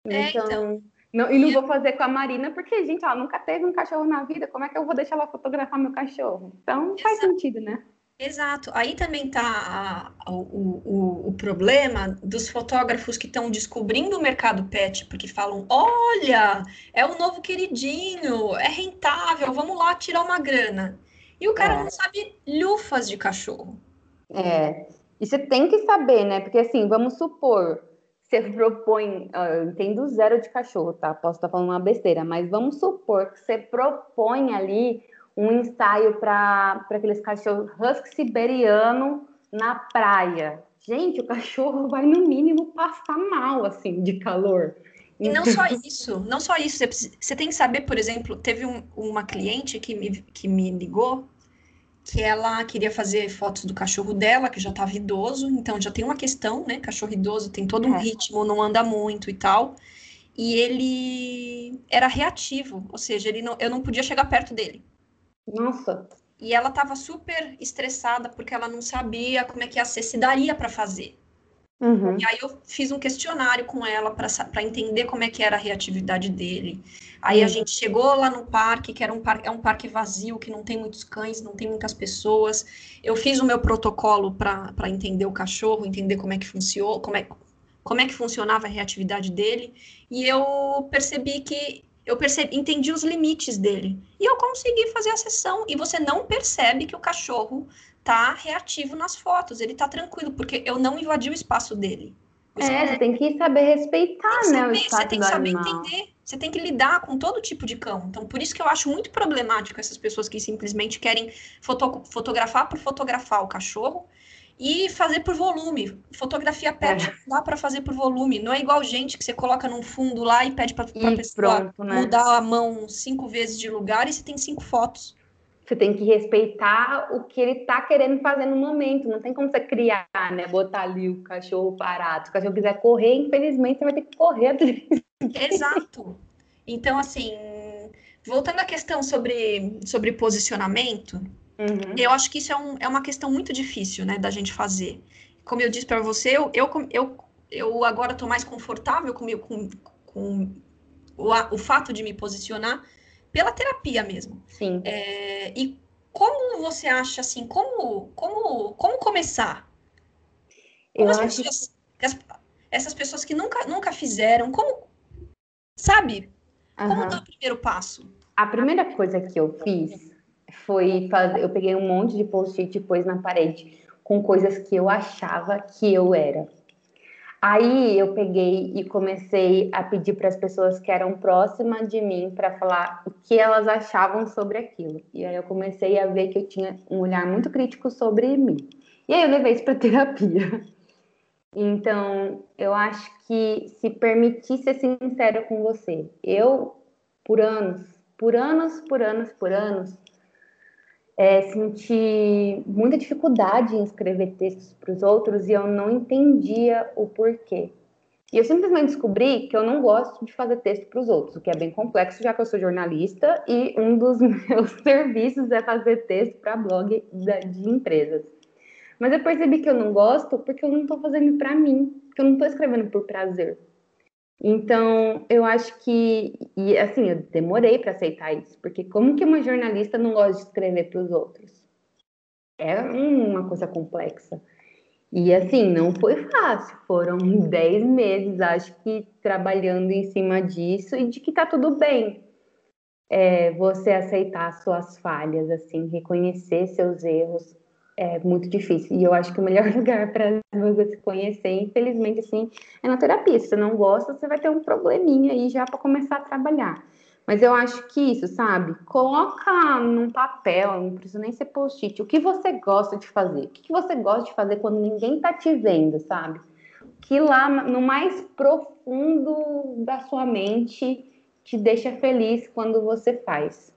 É, então, então não, e não vou fazer com a Marina, porque, gente, ela nunca teve um cachorro na vida. Como é que eu vou deixar ela fotografar meu cachorro? Então, Exato. faz sentido, né? Exato. Aí também está o, o, o, problema dos fotógrafos que estão descobrindo o mercado pet, porque falam: olha, é o novo queridinho, é rentável, vamos lá tirar uma grana. E o cara é. não sabe lufas de cachorro. É. E você tem que saber, né? Porque assim, vamos supor, você propõe, eu entendo zero de cachorro, tá? Posso estar falando uma besteira, mas vamos supor que você propõe ali um ensaio para aqueles cachorros husky siberiano na praia. Gente, o cachorro vai no mínimo passar mal, assim, de calor. E não só isso, não só isso. Você tem que saber, por exemplo, teve um, uma cliente que me, que me ligou que ela queria fazer fotos do cachorro dela, que já estava idoso, então já tem uma questão, né? Cachorro idoso tem todo um é. ritmo, não anda muito e tal. E ele era reativo, ou seja, ele não, eu não podia chegar perto dele. Nossa. E ela estava super estressada porque ela não sabia como é que ia ser, se daria para fazer. Uhum. E aí eu fiz um questionário com ela para entender como é que era a reatividade dele. Aí uhum. a gente chegou lá no parque, que era um parque, é um parque vazio, que não tem muitos cães, não tem muitas pessoas. Eu fiz o meu protocolo para entender o cachorro, entender como é que funcionou, como é, como é que funcionava a reatividade dele. E eu percebi que eu percebi, entendi os limites dele. E eu consegui fazer a sessão. E você não percebe que o cachorro tá reativo nas fotos, ele tá tranquilo, porque eu não invadi o espaço dele. O espaço é, você tem que saber respeitar, né, o espaço Você tem que saber animal. entender, você tem que lidar com todo tipo de cão. Então, por isso que eu acho muito problemático essas pessoas que simplesmente querem foto, fotografar por fotografar o cachorro e fazer por volume. Fotografia pet é. dá para fazer por volume. Não é igual gente que você coloca num fundo lá e pede para a pessoa pronto, né? mudar a mão cinco vezes de lugar e você tem cinco fotos. Você tem que respeitar o que ele está querendo fazer no momento. Não tem como você criar, né? Botar ali o cachorro parado. Se o cachorro quiser correr, infelizmente, você vai ter que correr. Exato. Então, assim, voltando à questão sobre, sobre posicionamento, uhum. eu acho que isso é, um, é uma questão muito difícil, né, da gente fazer. Como eu disse para você, eu, eu, eu, eu agora estou mais confortável com, com, com o, o fato de me posicionar pela terapia mesmo. Sim. É, e como você acha assim, como, como, como começar? Como Eu acho pessoas, as, essas pessoas que nunca, nunca fizeram, como, sabe? Como uhum. dar o primeiro passo? A primeira coisa que eu fiz foi fazer, eu peguei um monte de post-it e pus na parede com coisas que eu achava que eu era. Aí eu peguei e comecei a pedir para as pessoas que eram próximas de mim para falar o que elas achavam sobre aquilo. E aí eu comecei a ver que eu tinha um olhar muito crítico sobre mim. E aí eu levei isso para terapia. Então, eu acho que se permitir ser sincero com você, eu por anos, por anos, por anos, por anos, é, senti muita dificuldade em escrever textos para os outros e eu não entendia o porquê. E eu simplesmente descobri que eu não gosto de fazer texto para os outros, o que é bem complexo, já que eu sou jornalista e um dos meus serviços é fazer texto para blog de empresas. Mas eu percebi que eu não gosto porque eu não estou fazendo para mim, que eu não estou escrevendo por prazer. Então, eu acho que, e assim, eu demorei para aceitar isso, porque como que uma jornalista não gosta de escrever para os outros? É uma coisa complexa. E assim, não foi fácil, foram 10 meses, acho que trabalhando em cima disso e de que tá tudo bem. É, você aceitar suas falhas, assim, reconhecer seus erros, é muito difícil. E eu acho que o melhor lugar para você se conhecer, infelizmente, assim, é na terapia. Se você não gosta, você vai ter um probleminha aí já para começar a trabalhar. Mas eu acho que isso, sabe? Coloca num papel, não precisa nem ser post-it, o que você gosta de fazer. O que você gosta de fazer quando ninguém tá te vendo, sabe? Que lá no mais profundo da sua mente te deixa feliz quando você faz.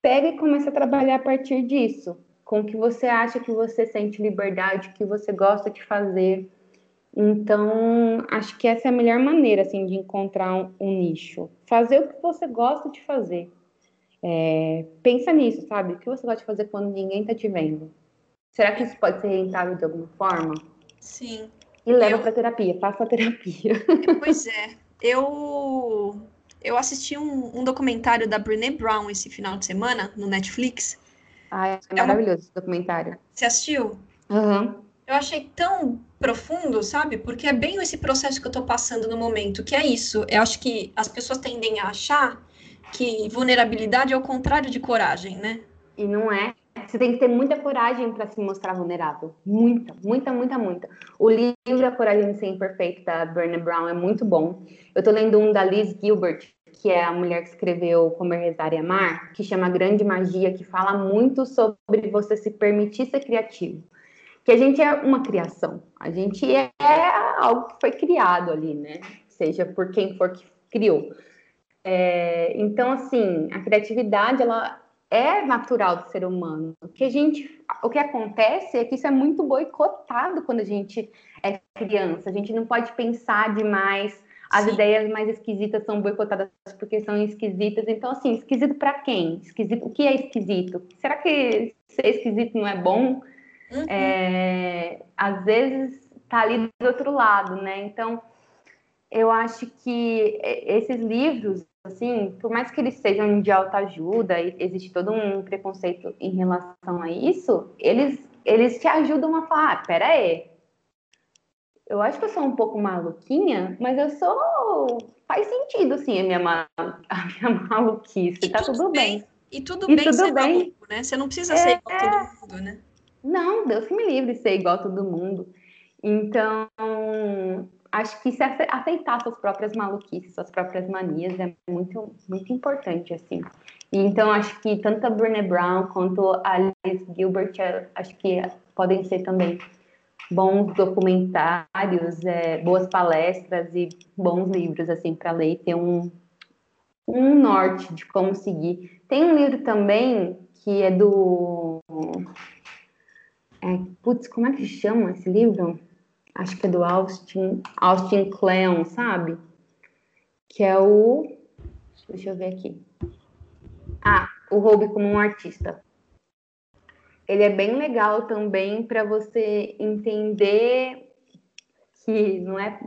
Pega e começa a trabalhar a partir disso com o que você acha que você sente liberdade, que você gosta de fazer. Então, acho que essa é a melhor maneira assim de encontrar um, um nicho. Fazer o que você gosta de fazer. É, pensa nisso, sabe? O que você gosta de fazer quando ninguém está te vendo? Será que isso pode ser rentável de alguma forma? Sim. E leva eu... para terapia, faça a terapia. Pois é. Eu eu assisti um, um documentário da Brené Brown esse final de semana no Netflix ah, é maravilhoso é uma... esse documentário. Você assistiu? Uhum. Eu achei tão profundo, sabe? Porque é bem esse processo que eu tô passando no momento, que é isso. Eu acho que as pessoas tendem a achar que vulnerabilidade é o contrário de coragem, né? E não é, Você tem que ter muita coragem para se mostrar vulnerável. Muita, muita, muita, muita. O livro A Coragem de Ser Imperfeito, da Brené Brown, é muito bom. Eu tô lendo um da Liz Gilbert, que é a mulher que escreveu Comer, Rezar e Amar, que chama Grande Magia, que fala muito sobre você se permitir ser criativo. Que a gente é uma criação, a gente é algo que foi criado ali, né? Seja por quem for que criou. É, então, assim, a criatividade, ela é natural do ser humano. O que a gente, o que acontece é que isso é muito boicotado quando a gente é criança. A gente não pode pensar demais. As Sim. ideias mais esquisitas são boicotadas porque são esquisitas. Então, assim, esquisito para quem? Esquisito. O que é esquisito? Será que ser esquisito não é bom? Uhum. É, às vezes tá ali do outro lado, né? Então, eu acho que esses livros assim, por mais que eles sejam de alta ajuda, existe todo um preconceito em relação a isso, eles, eles te ajudam a falar, ah, pera aí, eu acho que eu sou um pouco maluquinha, mas eu sou. Faz sentido, assim, a minha, ma... a minha maluquice. E tá tudo, bem. bem. E tudo e bem tudo ser bem. maluco, né? Você não precisa é, ser igual a todo é. mundo, né? Não, Deus que me livre de ser igual a todo mundo. Então, acho que se aceitar suas próprias maluquices, suas próprias manias é muito, muito importante, assim. E, então, acho que tanto a Brené Brown quanto a Alice Gilbert, é, acho que podem ser também bons documentários, é, boas palestras e bons livros, assim, para ler e ter um, um norte de como seguir. Tem um livro também que é do... É, putz, como é que chama esse livro? acho que é do Austin, Austin Kleon, sabe? Que é o. Deixa eu ver aqui. Ah, o Roube como um artista. Ele é bem legal também para você entender que não é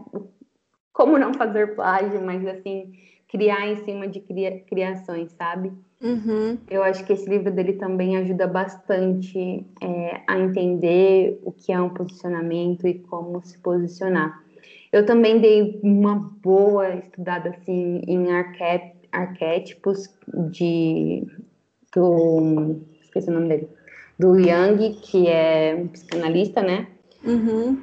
como não fazer plágio, mas assim, criar em cima de cria, criações, sabe? Uhum. Eu acho que esse livro dele também ajuda bastante é, a entender o que é um posicionamento e como se posicionar. Eu também dei uma boa estudada assim em arqué arquétipos de do esqueci o nome dele do Yang, que é um psicanalista, né? Uhum.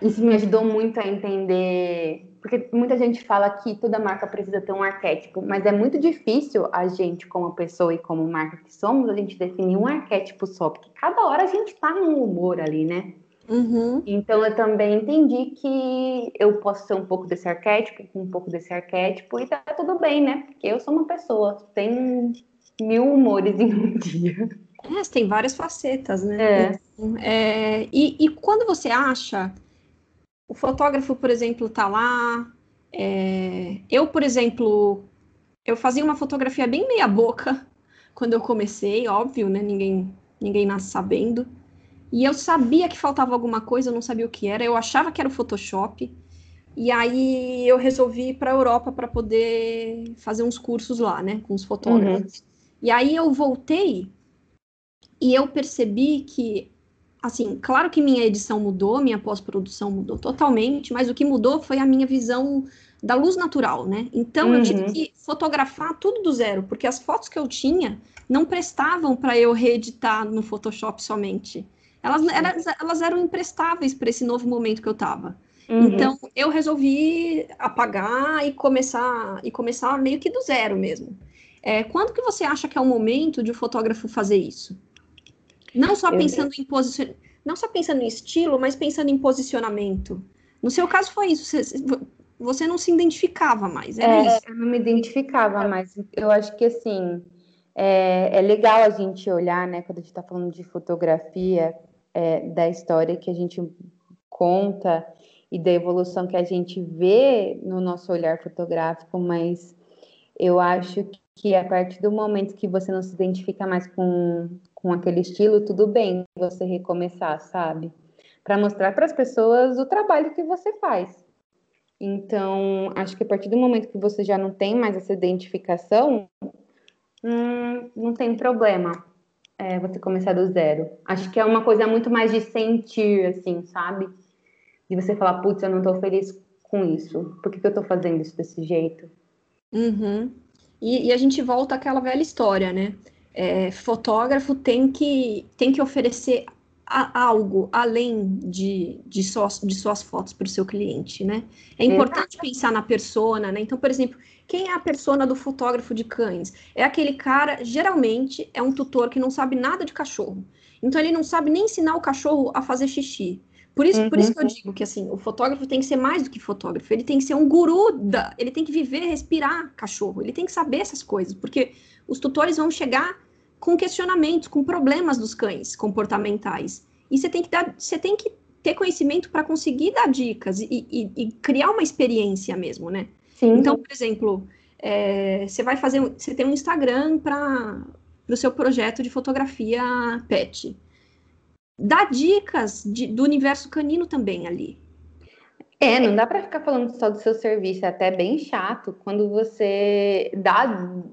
Isso me ajudou muito a entender porque muita gente fala que toda marca precisa ter um arquétipo, mas é muito difícil a gente, como pessoa e como marca que somos, a gente definir um arquétipo só, porque cada hora a gente tá num humor ali, né? Uhum. Então eu também entendi que eu posso ser um pouco desse arquétipo, um pouco desse arquétipo, e tá tudo bem, né? Porque eu sou uma pessoa, tem mil humores em um dia. É, tem várias facetas, né? É. é e, e quando você acha o fotógrafo, por exemplo, tá lá. É... Eu, por exemplo, eu fazia uma fotografia bem meia boca quando eu comecei, óbvio, né? Ninguém, ninguém nasce sabendo. E eu sabia que faltava alguma coisa, eu não sabia o que era. Eu achava que era o Photoshop. E aí eu resolvi ir para a Europa para poder fazer uns cursos lá, né, com os fotógrafos. Uhum. E aí eu voltei e eu percebi que assim, claro que minha edição mudou, minha pós-produção mudou totalmente, mas o que mudou foi a minha visão da luz natural, né? Então uhum. eu tive uhum. que fotografar tudo do zero, porque as fotos que eu tinha não prestavam para eu reeditar no Photoshop somente. Elas, elas, elas eram imprestáveis para esse novo momento que eu estava. Uhum. Então eu resolvi apagar e começar e começar meio que do zero mesmo. É, quando que você acha que é o momento de o um fotógrafo fazer isso? Não só pensando em posicion... não só pensando em estilo, mas pensando em posicionamento. No seu caso foi isso, você, você não se identificava mais, era é, isso. Eu não me identificava mais. Eu acho que assim é, é legal a gente olhar, né, quando a gente está falando de fotografia, é, da história que a gente conta e da evolução que a gente vê no nosso olhar fotográfico, mas eu acho que a partir do momento que você não se identifica mais com, com aquele estilo, tudo bem você recomeçar, sabe? Para mostrar para as pessoas o trabalho que você faz. Então, acho que a partir do momento que você já não tem mais essa identificação, hum, não tem problema é, você começar do zero. Acho que é uma coisa muito mais de sentir, assim, sabe? De você falar, putz, eu não estou feliz com isso. Por que, que eu estou fazendo isso desse jeito? Uhum. E, e, a gente volta àquela velha história, né? É, fotógrafo tem que, tem que oferecer a, algo além de, de, suas, de suas fotos para o seu cliente, né? É importante Exato. pensar na persona, né? Então, por exemplo, quem é a persona do fotógrafo de cães? É aquele cara, geralmente, é um tutor que não sabe nada de cachorro. Então, ele não sabe nem ensinar o cachorro a fazer xixi. Por isso, uhum. por isso que eu uhum. digo que assim, o fotógrafo tem que ser mais do que fotógrafo, ele tem que ser um guru da, ele tem que viver, respirar cachorro, ele tem que saber essas coisas, porque os tutores vão chegar com questionamentos, com problemas dos cães comportamentais. E você tem que dar, você tem que ter conhecimento para conseguir dar dicas e, e, e, criar uma experiência mesmo, né? Sim. Então, por exemplo, é, você vai fazer, você tem um Instagram para o seu projeto de fotografia pet. Dá dicas de, do universo canino também ali. É, não dá para ficar falando só do seu serviço, é até bem chato quando você dá,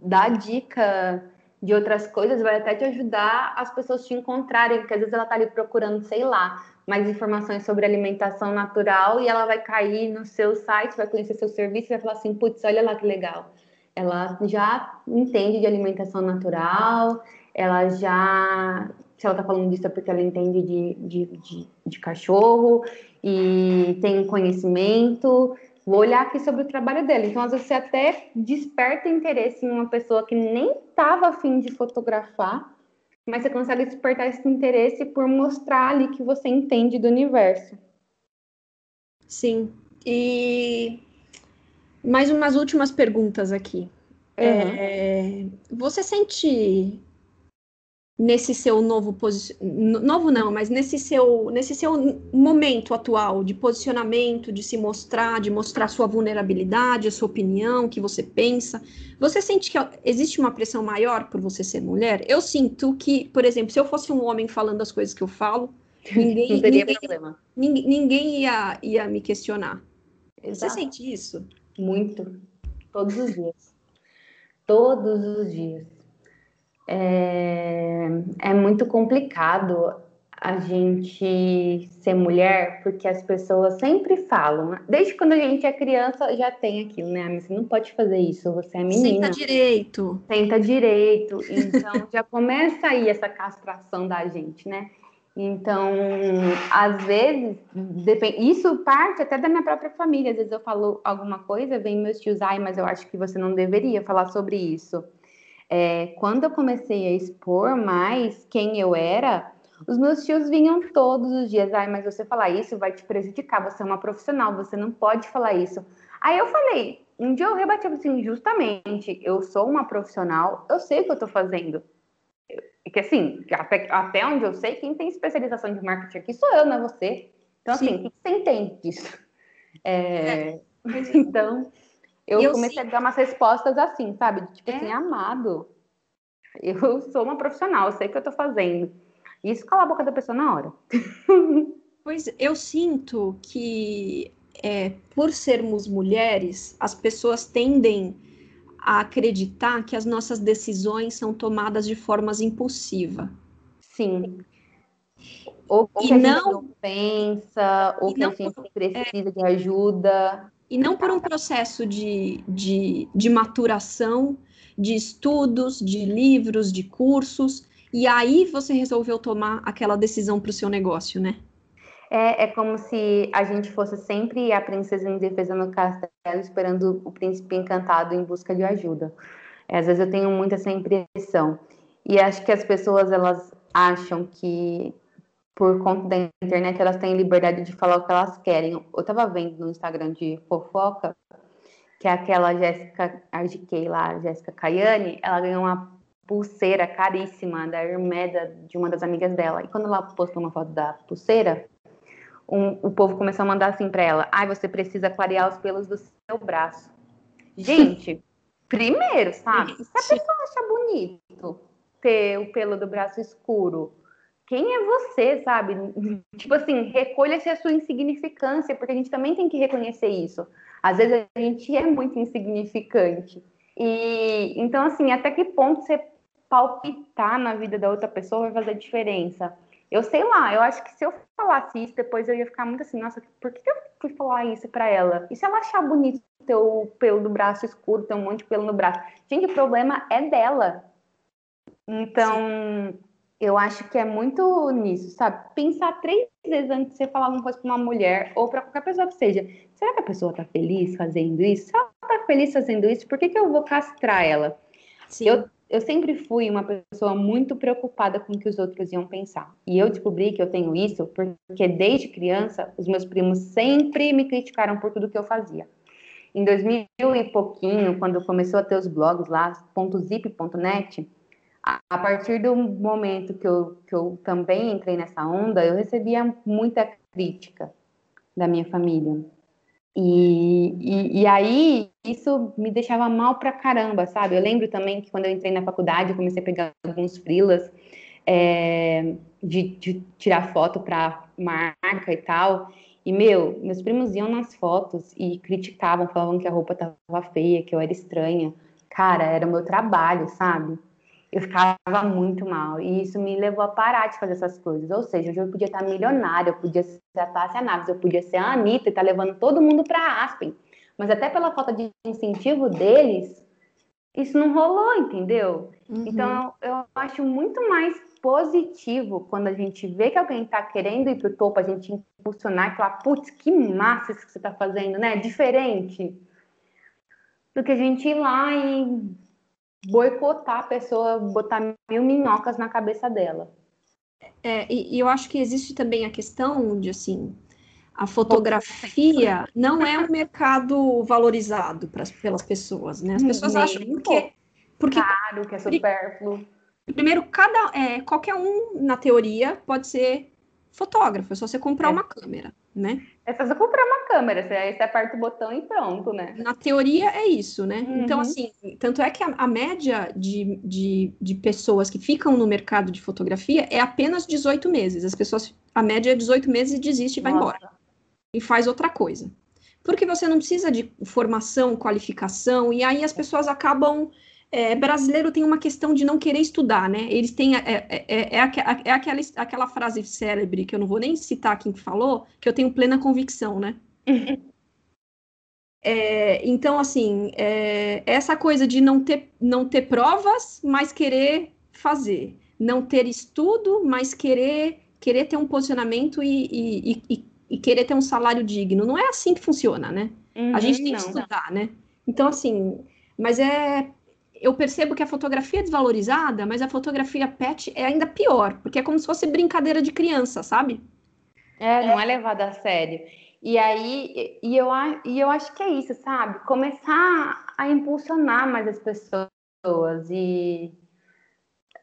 dá dica de outras coisas, vai até te ajudar as pessoas te encontrarem, porque às vezes ela tá ali procurando, sei lá, mais informações sobre alimentação natural e ela vai cair no seu site, vai conhecer seu serviço e vai falar assim, putz, olha lá que legal. Ela já entende de alimentação natural, ela já se ela está falando disso é porque ela entende de, de, de, de, cachorro e tem conhecimento. Vou olhar aqui sobre o trabalho dela. Então, às vezes, você até desperta interesse em uma pessoa que nem estava afim de fotografar, mas você consegue despertar esse interesse por mostrar ali que você entende do universo. Sim. E mais umas últimas perguntas aqui. Uhum. É, você sente nesse seu novo posicionamento, novo não, mas nesse seu, nesse seu momento atual de posicionamento, de se mostrar, de mostrar sua vulnerabilidade, a sua opinião, o que você pensa, você sente que existe uma pressão maior por você ser mulher? Eu sinto que, por exemplo, se eu fosse um homem falando as coisas que eu falo, ninguém, não teria ninguém, problema. Ninguém, ninguém ia, ia me questionar. Exato. Você sente isso? Muito. Todos os dias. Todos os dias é, é muito complicado a gente ser mulher, porque as pessoas sempre falam, né? desde quando a gente é criança já tem aquilo, né? Você não pode fazer isso, você é menina. Senta direito. Senta direito. Então já começa aí essa castração da gente, né? Então, às vezes, depende, isso parte até da minha própria família. Às vezes eu falo alguma coisa, vem meus tios, ai, mas eu acho que você não deveria falar sobre isso é, quando eu comecei a expor mais quem eu era, os meus tios vinham todos os dias, ai, mas você falar isso vai te prejudicar, você é uma profissional, você não pode falar isso. Aí eu falei, um dia eu rebati assim, justamente, eu sou uma profissional, eu sei o que eu tô fazendo. Que assim, até, até onde eu sei, quem tem especialização de marketing aqui sou eu, não é você. Então, assim, o que você entende disso? É, é. Então, eu, eu comecei sim. a dar umas respostas assim, sabe? Tipo é. assim, amado, eu sou uma profissional, eu sei o que eu tô fazendo. Isso cala a boca da pessoa na hora. Pois eu sinto que é, por sermos mulheres, as pessoas tendem a acreditar que as nossas decisões são tomadas de formas impulsiva. Sim. Ou, ou e que não, a gente não pensa, ou que a gente precisa é, de ajuda e não por um processo de, de, de maturação, de estudos, de livros, de cursos, e aí você resolveu tomar aquela decisão para o seu negócio, né? É, é como se a gente fosse sempre a princesa em defesa no castelo, esperando o príncipe encantado em busca de ajuda. É, às vezes eu tenho muito essa impressão. E acho que as pessoas, elas acham que por conta da internet, elas têm liberdade de falar o que elas querem. Eu tava vendo no Instagram de fofoca que aquela Jéssica RGK lá, Jéssica Caiane, ela ganhou uma pulseira caríssima da Hermeda de uma das amigas dela. E quando ela postou uma foto da pulseira, um, o povo começou a mandar assim para ela: ai, você precisa clarear os pelos do seu braço. Gente, primeiro, sabe? Se a pessoa acha bonito ter o pelo do braço escuro, quem é você, sabe? Tipo assim, recolha-se a sua insignificância, porque a gente também tem que reconhecer isso. Às vezes a gente é muito insignificante. E então, assim, até que ponto você palpitar na vida da outra pessoa vai fazer diferença? Eu sei lá, eu acho que se eu falasse isso, depois eu ia ficar muito assim, nossa, por que eu fui falar isso para ela? E se ela achar bonito ter o pelo do braço escuro, ter um monte de pelo no braço? Gente, o problema é dela Então, Sim. Eu acho que é muito nisso, sabe? Pensar três vezes antes de você falar alguma coisa para uma mulher ou para qualquer pessoa que seja. Será que a pessoa está feliz fazendo isso? Se ela está feliz fazendo isso, por que, que eu vou castrar ela? Sim. Eu, eu sempre fui uma pessoa muito preocupada com o que os outros iam pensar. E eu descobri que eu tenho isso porque desde criança os meus primos sempre me criticaram por tudo que eu fazia. Em 2000 e pouquinho, quando começou a ter os blogs lá, .zip.net, a partir do momento que eu, que eu também entrei nessa onda, eu recebia muita crítica da minha família. E, e, e, aí isso me deixava mal pra caramba, sabe? Eu lembro também que quando eu entrei na faculdade, eu comecei a pegar alguns frilas é, de, de, tirar foto para marca e tal. E, meu, meus primos iam nas fotos e criticavam, falavam que a roupa tava feia, que eu era estranha. Cara, era o meu trabalho, sabe? Eu ficava muito mal. E isso me levou a parar de fazer essas coisas. Ou seja, hoje eu podia estar milionária, eu podia ser a Tássia Naves, eu podia ser a Anitta e estar tá levando todo mundo para Aspen. Mas até pela falta de incentivo deles, isso não rolou, entendeu? Uhum. Então, eu acho muito mais positivo quando a gente vê que alguém está querendo ir para o topo, a gente impulsionar e falar, putz, que massa isso que você está fazendo, né? Diferente. Do que a gente ir lá e boicotar a pessoa, botar mil minhocas na cabeça dela. É, e, e eu acho que existe também a questão de, assim, a fotografia não é um mercado valorizado pra, pelas pessoas, né? As pessoas Nem acham porque, porque caro, que é supérfluo. Primeiro, cada é, qualquer um na teoria pode ser fotógrafo, é só você comprar é. uma câmera, né? É só você comprar uma câmera, você, aí você aperta o botão e pronto, né? Na teoria é isso, né? Uhum. Então, assim, tanto é que a, a média de, de, de, pessoas que ficam no mercado de fotografia é apenas 18 meses. As pessoas, a média é 18 meses e desiste e vai Nossa. embora. E faz outra coisa. Porque você não precisa de formação, qualificação, e aí as pessoas acabam é, brasileiro tem uma questão de não querer estudar, né? Eles têm. É, é, é, é, é aquela, aquela frase célebre que eu não vou nem citar quem falou, que eu tenho plena convicção, né? É, então, assim, é, essa coisa de não ter, não ter provas, mas querer fazer. Não ter estudo, mas querer, querer ter um posicionamento e, e, e, e querer ter um salário digno. Não é assim que funciona, né? Uhum, a gente tem não, que estudar, não. né? Então, assim, mas é eu percebo que a fotografia é desvalorizada, mas a fotografia pet é ainda pior, porque é como se fosse brincadeira de criança, sabe? É, não é, levada a sério. E aí, e eu, e eu acho que é isso, sabe? Começar a impulsionar mais as pessoas e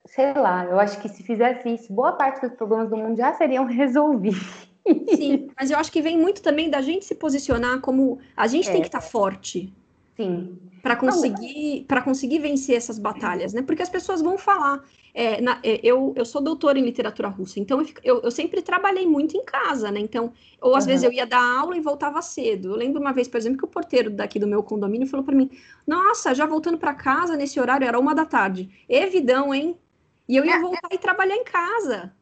sei lá, eu acho que se fizesse isso, boa parte dos problemas do mundo já seriam resolvidos. Sim, mas eu acho que vem muito também da gente se posicionar como a gente é. tem que estar tá forte. Sim para conseguir para conseguir vencer essas batalhas, né? Porque as pessoas vão falar. É, na, é, eu, eu sou doutora em literatura russa, então eu, eu, sempre trabalhei muito em casa, né? Então, ou às uhum. vezes eu ia dar aula e voltava cedo. Eu lembro uma vez, por exemplo, que o porteiro daqui do meu condomínio falou para mim: Nossa, já voltando para casa nesse horário era uma da tarde. Evidão, hein? E eu ia é, voltar e trabalhar em casa.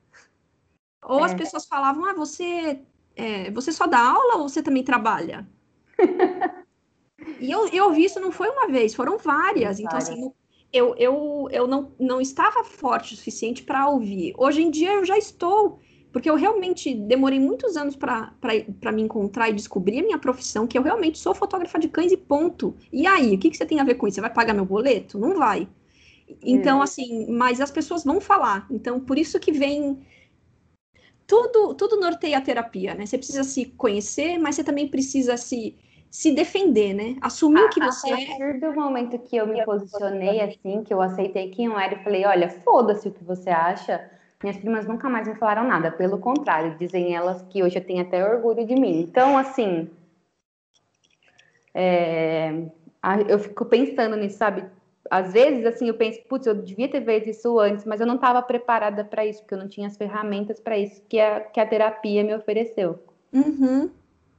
Ou as é. pessoas falavam: Ah, você, é, você só dá aula ou você também trabalha? E eu, eu ouvi isso não foi uma vez, foram várias. Então, assim, eu, eu, eu não, não estava forte o suficiente para ouvir. Hoje em dia eu já estou, porque eu realmente demorei muitos anos para me encontrar e descobrir a minha profissão, que eu realmente sou fotógrafa de cães e ponto. E aí, o que, que você tem a ver com isso? Você vai pagar meu boleto? Não vai. Então, é. assim, mas as pessoas vão falar. Então, por isso que vem. Tudo, tudo norteia a terapia, né? Você precisa se conhecer, mas você também precisa se se defender, né? Assumir a, que você a partir é. do momento que eu me posicionei assim, que eu aceitei quem eu era e falei, olha, foda-se o que você acha, minhas primas nunca mais me falaram nada. Pelo contrário, dizem elas que hoje eu tenho até orgulho de mim. Então, assim, é, eu fico pensando nisso, sabe? Às vezes, assim, eu penso, putz, eu devia ter feito isso antes, mas eu não estava preparada para isso, porque eu não tinha as ferramentas para isso que a, que a terapia me ofereceu. Uhum.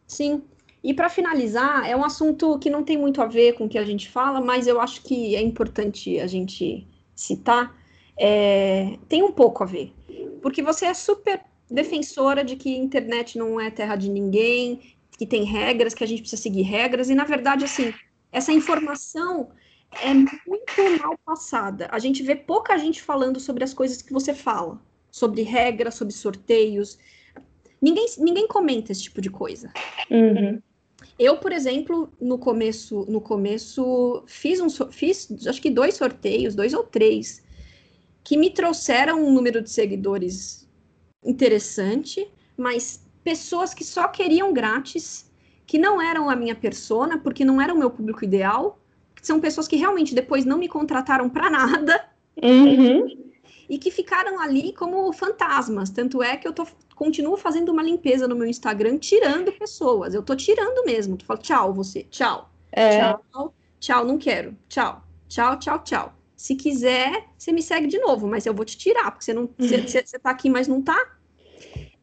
Sim. E para finalizar, é um assunto que não tem muito a ver com o que a gente fala, mas eu acho que é importante a gente citar. É, tem um pouco a ver, porque você é super defensora de que internet não é terra de ninguém, que tem regras, que a gente precisa seguir regras, e na verdade, assim, essa informação é muito mal passada. A gente vê pouca gente falando sobre as coisas que você fala, sobre regras, sobre sorteios. Ninguém, ninguém comenta esse tipo de coisa. Uhum. Eu, por exemplo, no começo, no começo fiz um, fiz acho que dois sorteios, dois ou três, que me trouxeram um número de seguidores interessante, mas pessoas que só queriam grátis, que não eram a minha persona, porque não era o meu público ideal, são pessoas que realmente depois não me contrataram para nada. Uhum. E que ficaram ali como fantasmas. Tanto é que eu tô, continuo fazendo uma limpeza no meu Instagram, tirando pessoas. Eu tô tirando mesmo. Tu fala, tchau, você, tchau. É. Tchau, tchau, não quero. Tchau, tchau, tchau, tchau. Se quiser, você me segue de novo, mas eu vou te tirar, porque você não. Você, tá aqui, mas não tá.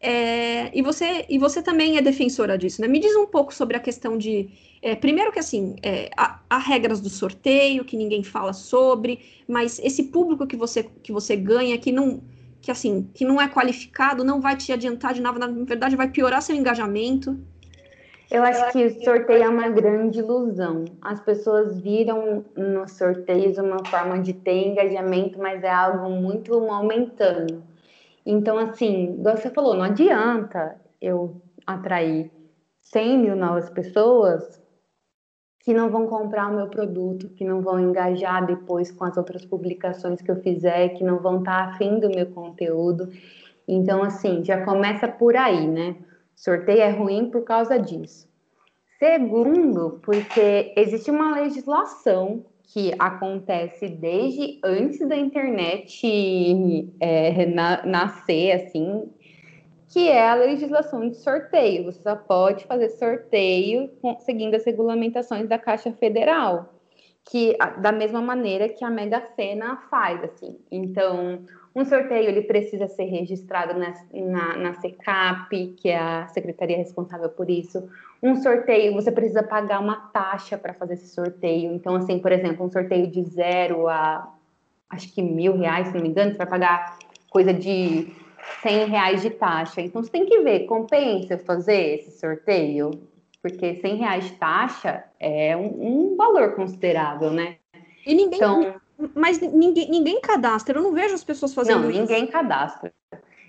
É, e, você, e você também é defensora disso, né? Me diz um pouco sobre a questão de. É, primeiro que assim, é, há, há, regras do sorteio que ninguém fala sobre, mas esse público que você, que você ganha, que não, que assim, que não é qualificado, não vai te adiantar de nada, na verdade vai piorar seu engajamento. Eu acho que o sorteio é uma grande ilusão. As pessoas viram nos sorteios uma forma de ter engajamento, mas é algo muito momentâneo então, assim, você falou, não adianta eu atrair 100 mil novas pessoas que não vão comprar o meu produto, que não vão engajar depois com as outras publicações que eu fizer, que não vão estar afim do meu conteúdo. Então, assim, já começa por aí, né? Sorteio é ruim por causa disso. Segundo, porque existe uma legislação que acontece desde antes da internet é, na, nascer, assim, que é a legislação de sorteio. Você só pode fazer sorteio seguindo as regulamentações da Caixa Federal, que da mesma maneira que a Mega Sena faz, assim. Então, um sorteio ele precisa ser registrado na, na, na SECAP, que é a secretaria responsável por isso. Um sorteio, você precisa pagar uma taxa para fazer esse sorteio. Então, assim, por exemplo, um sorteio de zero a acho que mil reais, se não me engano, você vai pagar coisa de 100 reais de taxa. Então, você tem que ver, compensa fazer esse sorteio? Porque 100 reais de taxa é um, um valor considerável, né? E ninguém, então, mas ninguém, ninguém cadastra, eu não vejo as pessoas fazendo não, isso. Não, ninguém cadastra.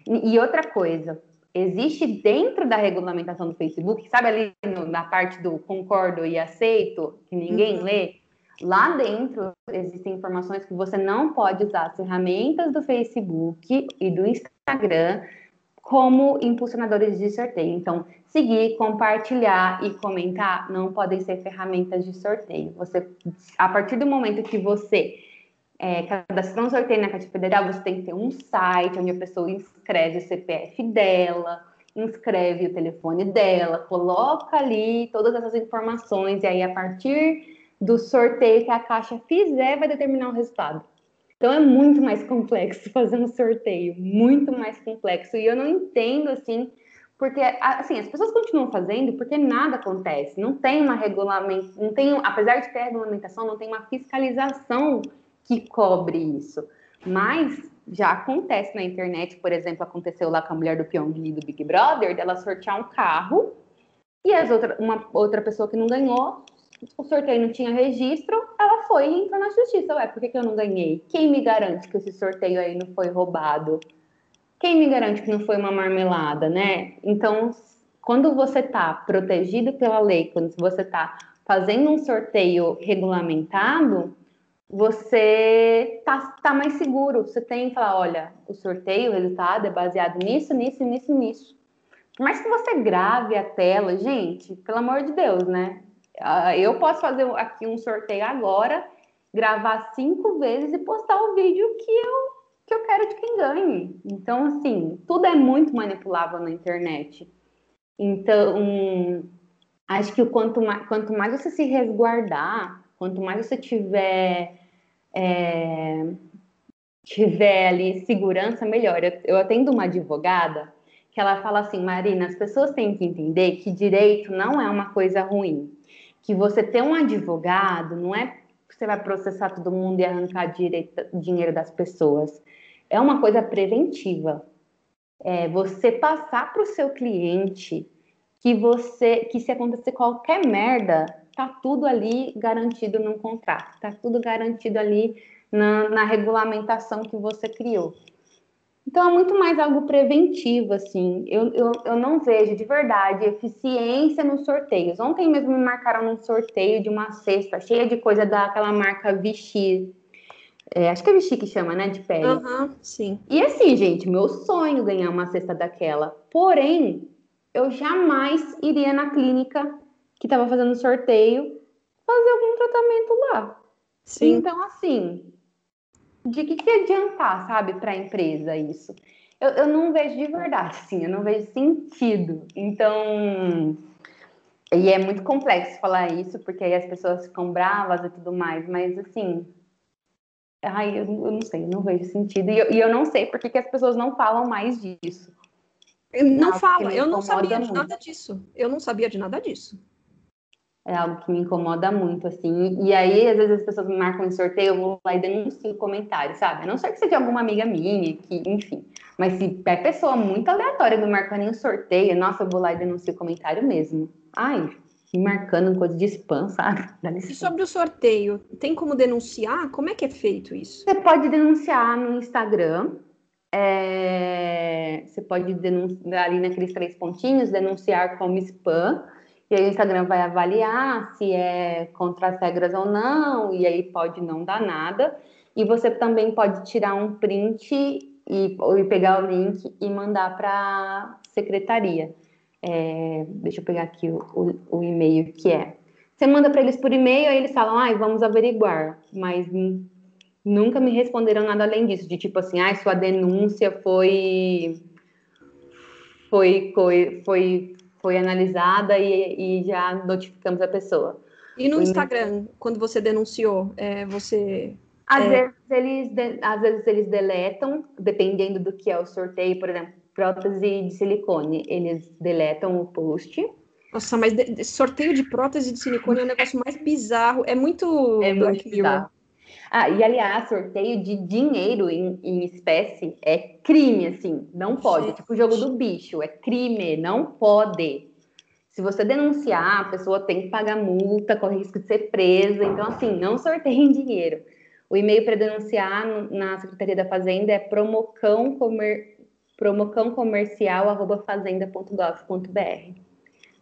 E outra coisa, existe dentro da regulamentação do Facebook, sabe ali no, na parte do concordo e aceito, que ninguém uhum. lê? Lá dentro existem informações que você não pode usar as ferramentas do Facebook e do Instagram como impulsionadores de sorteio. Então, seguir, compartilhar e comentar não podem ser ferramentas de sorteio. Você, a partir do momento que você é, cadastrou um sorteio na Caixa Federal, você tem que ter um site onde a pessoa inscreve o CPF dela, inscreve o telefone dela, coloca ali todas essas informações e aí a partir do sorteio que a Caixa fizer vai determinar o resultado. Então é muito mais complexo fazer um sorteio, muito mais complexo. E eu não entendo assim, porque assim, as pessoas continuam fazendo porque nada acontece. Não tem uma regulamento, não tem, apesar de ter regulamentação, não tem uma fiscalização que cobre isso. Mas já acontece na internet, por exemplo, aconteceu lá com a mulher do Pyong do Big Brother, dela sortear um carro e as outra, uma outra pessoa que não ganhou, o sorteio não tinha registro, ela foi e entrou na justiça. Ué, por que, que eu não ganhei? Quem me garante que esse sorteio aí não foi roubado? Quem me garante que não foi uma marmelada, né? Então, quando você está protegido pela lei, quando você está fazendo um sorteio regulamentado, você tá, tá mais seguro. Você tem que falar, olha, o sorteio, o resultado é baseado nisso, nisso, nisso, nisso. Mais que você grave a tela, gente, pelo amor de Deus, né? Ah, eu posso fazer aqui um sorteio agora, gravar cinco vezes e postar o vídeo que eu, que eu quero de quem ganhe. Então, assim, tudo é muito manipulável na internet. Então, acho que quanto mais, quanto mais você se resguardar, Quanto mais você tiver é, tiver ali segurança, melhor. Eu, eu atendo uma advogada que ela fala assim, Marina, as pessoas têm que entender que direito não é uma coisa ruim. Que você ter um advogado não é você vai processar todo mundo e arrancar direito, dinheiro das pessoas. É uma coisa preventiva. É você passar para o seu cliente que você, que se acontecer qualquer merda, Tá tudo ali garantido num contrato, tá tudo garantido ali na, na regulamentação que você criou. Então é muito mais algo preventivo, assim. Eu, eu, eu não vejo de verdade eficiência nos sorteios. Ontem mesmo me marcaram num sorteio de uma cesta cheia de coisa daquela marca Vichy. É, acho que é Vichy que chama, né? De pele. Uhum, sim. E assim, gente, meu sonho ganhar uma cesta daquela. Porém, eu jamais iria na clínica que estava fazendo sorteio fazer algum tratamento lá. Sim. Então, assim, de que, que adiantar, sabe, para a empresa isso? Eu, eu não vejo de verdade, sim, eu não vejo sentido. Então, e é muito complexo falar isso, porque aí as pessoas ficam bravas e tudo mais, mas assim, ai, eu, eu não sei, eu não vejo sentido. E eu, e eu não sei por que, que as pessoas não falam mais disso. Não fala, eu não sabia de nada disso. Eu não sabia de nada disso é algo que me incomoda muito, assim. E aí, às vezes, as pessoas me marcam em sorteio, eu vou lá e denuncio o comentário, sabe? A não ser que seja alguma amiga minha, que, enfim. Mas se é pessoa muito aleatória me marcando em sorteio, nossa, eu vou lá e denuncio o comentário mesmo. Ai, me marcando coisa de spam, sabe? E sobre o sorteio, tem como denunciar? Como é que é feito isso? Você pode denunciar no Instagram. É... Você pode denunciar ali naqueles três pontinhos, denunciar como spam. E aí o Instagram vai avaliar se é contra as regras ou não, e aí pode não dar nada. E você também pode tirar um print e, e pegar o link e mandar para secretaria. É, deixa eu pegar aqui o, o, o e-mail que é. Você manda para eles por e-mail, aí eles falam, ai, vamos averiguar. Mas nunca me responderam nada além disso, de tipo assim, ai, sua denúncia foi, foi, foi foi analisada e, e já notificamos a pessoa. E no Instagram, quando você denunciou, é, você. Às, é... Vezes eles de... Às vezes eles deletam, dependendo do que é o sorteio, por exemplo, prótese de silicone, eles deletam o post. Nossa, mas de... sorteio de prótese de silicone é o negócio mais bizarro. É muito é Black muito Mirror. Ah, e aliás, sorteio de dinheiro em, em espécie é crime, assim, não pode. Gente. Tipo o jogo do bicho, é crime, não pode. Se você denunciar, a pessoa tem que pagar multa, corre risco de ser presa. Então, assim, não sorteiem dinheiro. O e-mail para denunciar na Secretaria da Fazenda é promocãocomer, promocãocomercial.fazenda.gov.br.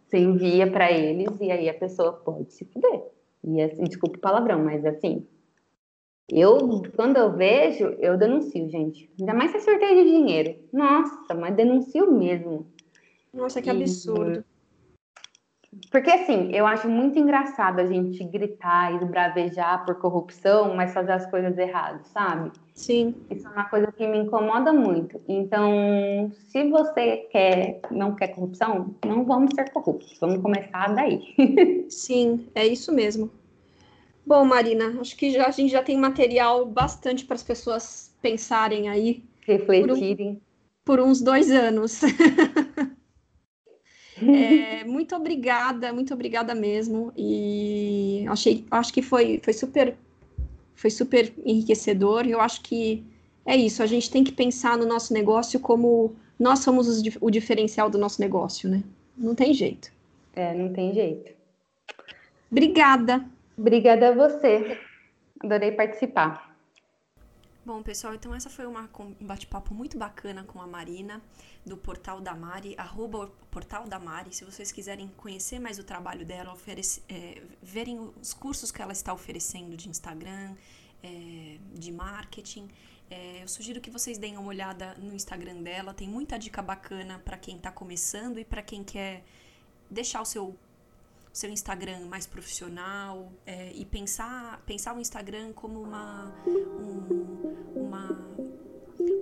Você envia para eles e aí a pessoa pode se fuder. E, assim, desculpa o palavrão, mas assim, eu, quando eu vejo, eu denuncio, gente. Ainda mais se é sorteio de dinheiro. Nossa, mas denuncio mesmo. Nossa, que absurdo. Porque assim, eu acho muito engraçado a gente gritar e bravejar por corrupção, mas fazer as coisas erradas, sabe? Sim. Isso é uma coisa que me incomoda muito. Então, se você quer, não quer corrupção, não vamos ser corruptos. Vamos começar daí. Sim, é isso mesmo. Bom, Marina, acho que já, a gente já tem material bastante para as pessoas pensarem aí. Refletirem. Por, um, por uns dois anos. é, muito obrigada, muito obrigada mesmo. E achei, acho que foi, foi super, foi super enriquecedor. E eu acho que é isso. A gente tem que pensar no nosso negócio como nós somos os, o diferencial do nosso negócio, né? Não tem jeito. É, não tem jeito. Obrigada. Obrigada a você. Adorei participar. Bom, pessoal, então essa foi uma, um bate-papo muito bacana com a Marina, do Portal da Mari, arroba Portal da Mari. Se vocês quiserem conhecer mais o trabalho dela, oferece, é, verem os cursos que ela está oferecendo de Instagram, é, de marketing, é, eu sugiro que vocês deem uma olhada no Instagram dela. Tem muita dica bacana para quem está começando e para quem quer deixar o seu seu Instagram mais profissional é, e pensar, pensar o Instagram como uma, um, uma,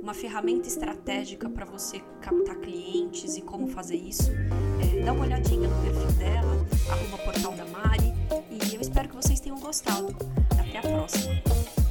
uma ferramenta estratégica para você captar clientes e como fazer isso. É, dá uma olhadinha no perfil dela, arroba portal da Mari, e eu espero que vocês tenham gostado. Até a próxima!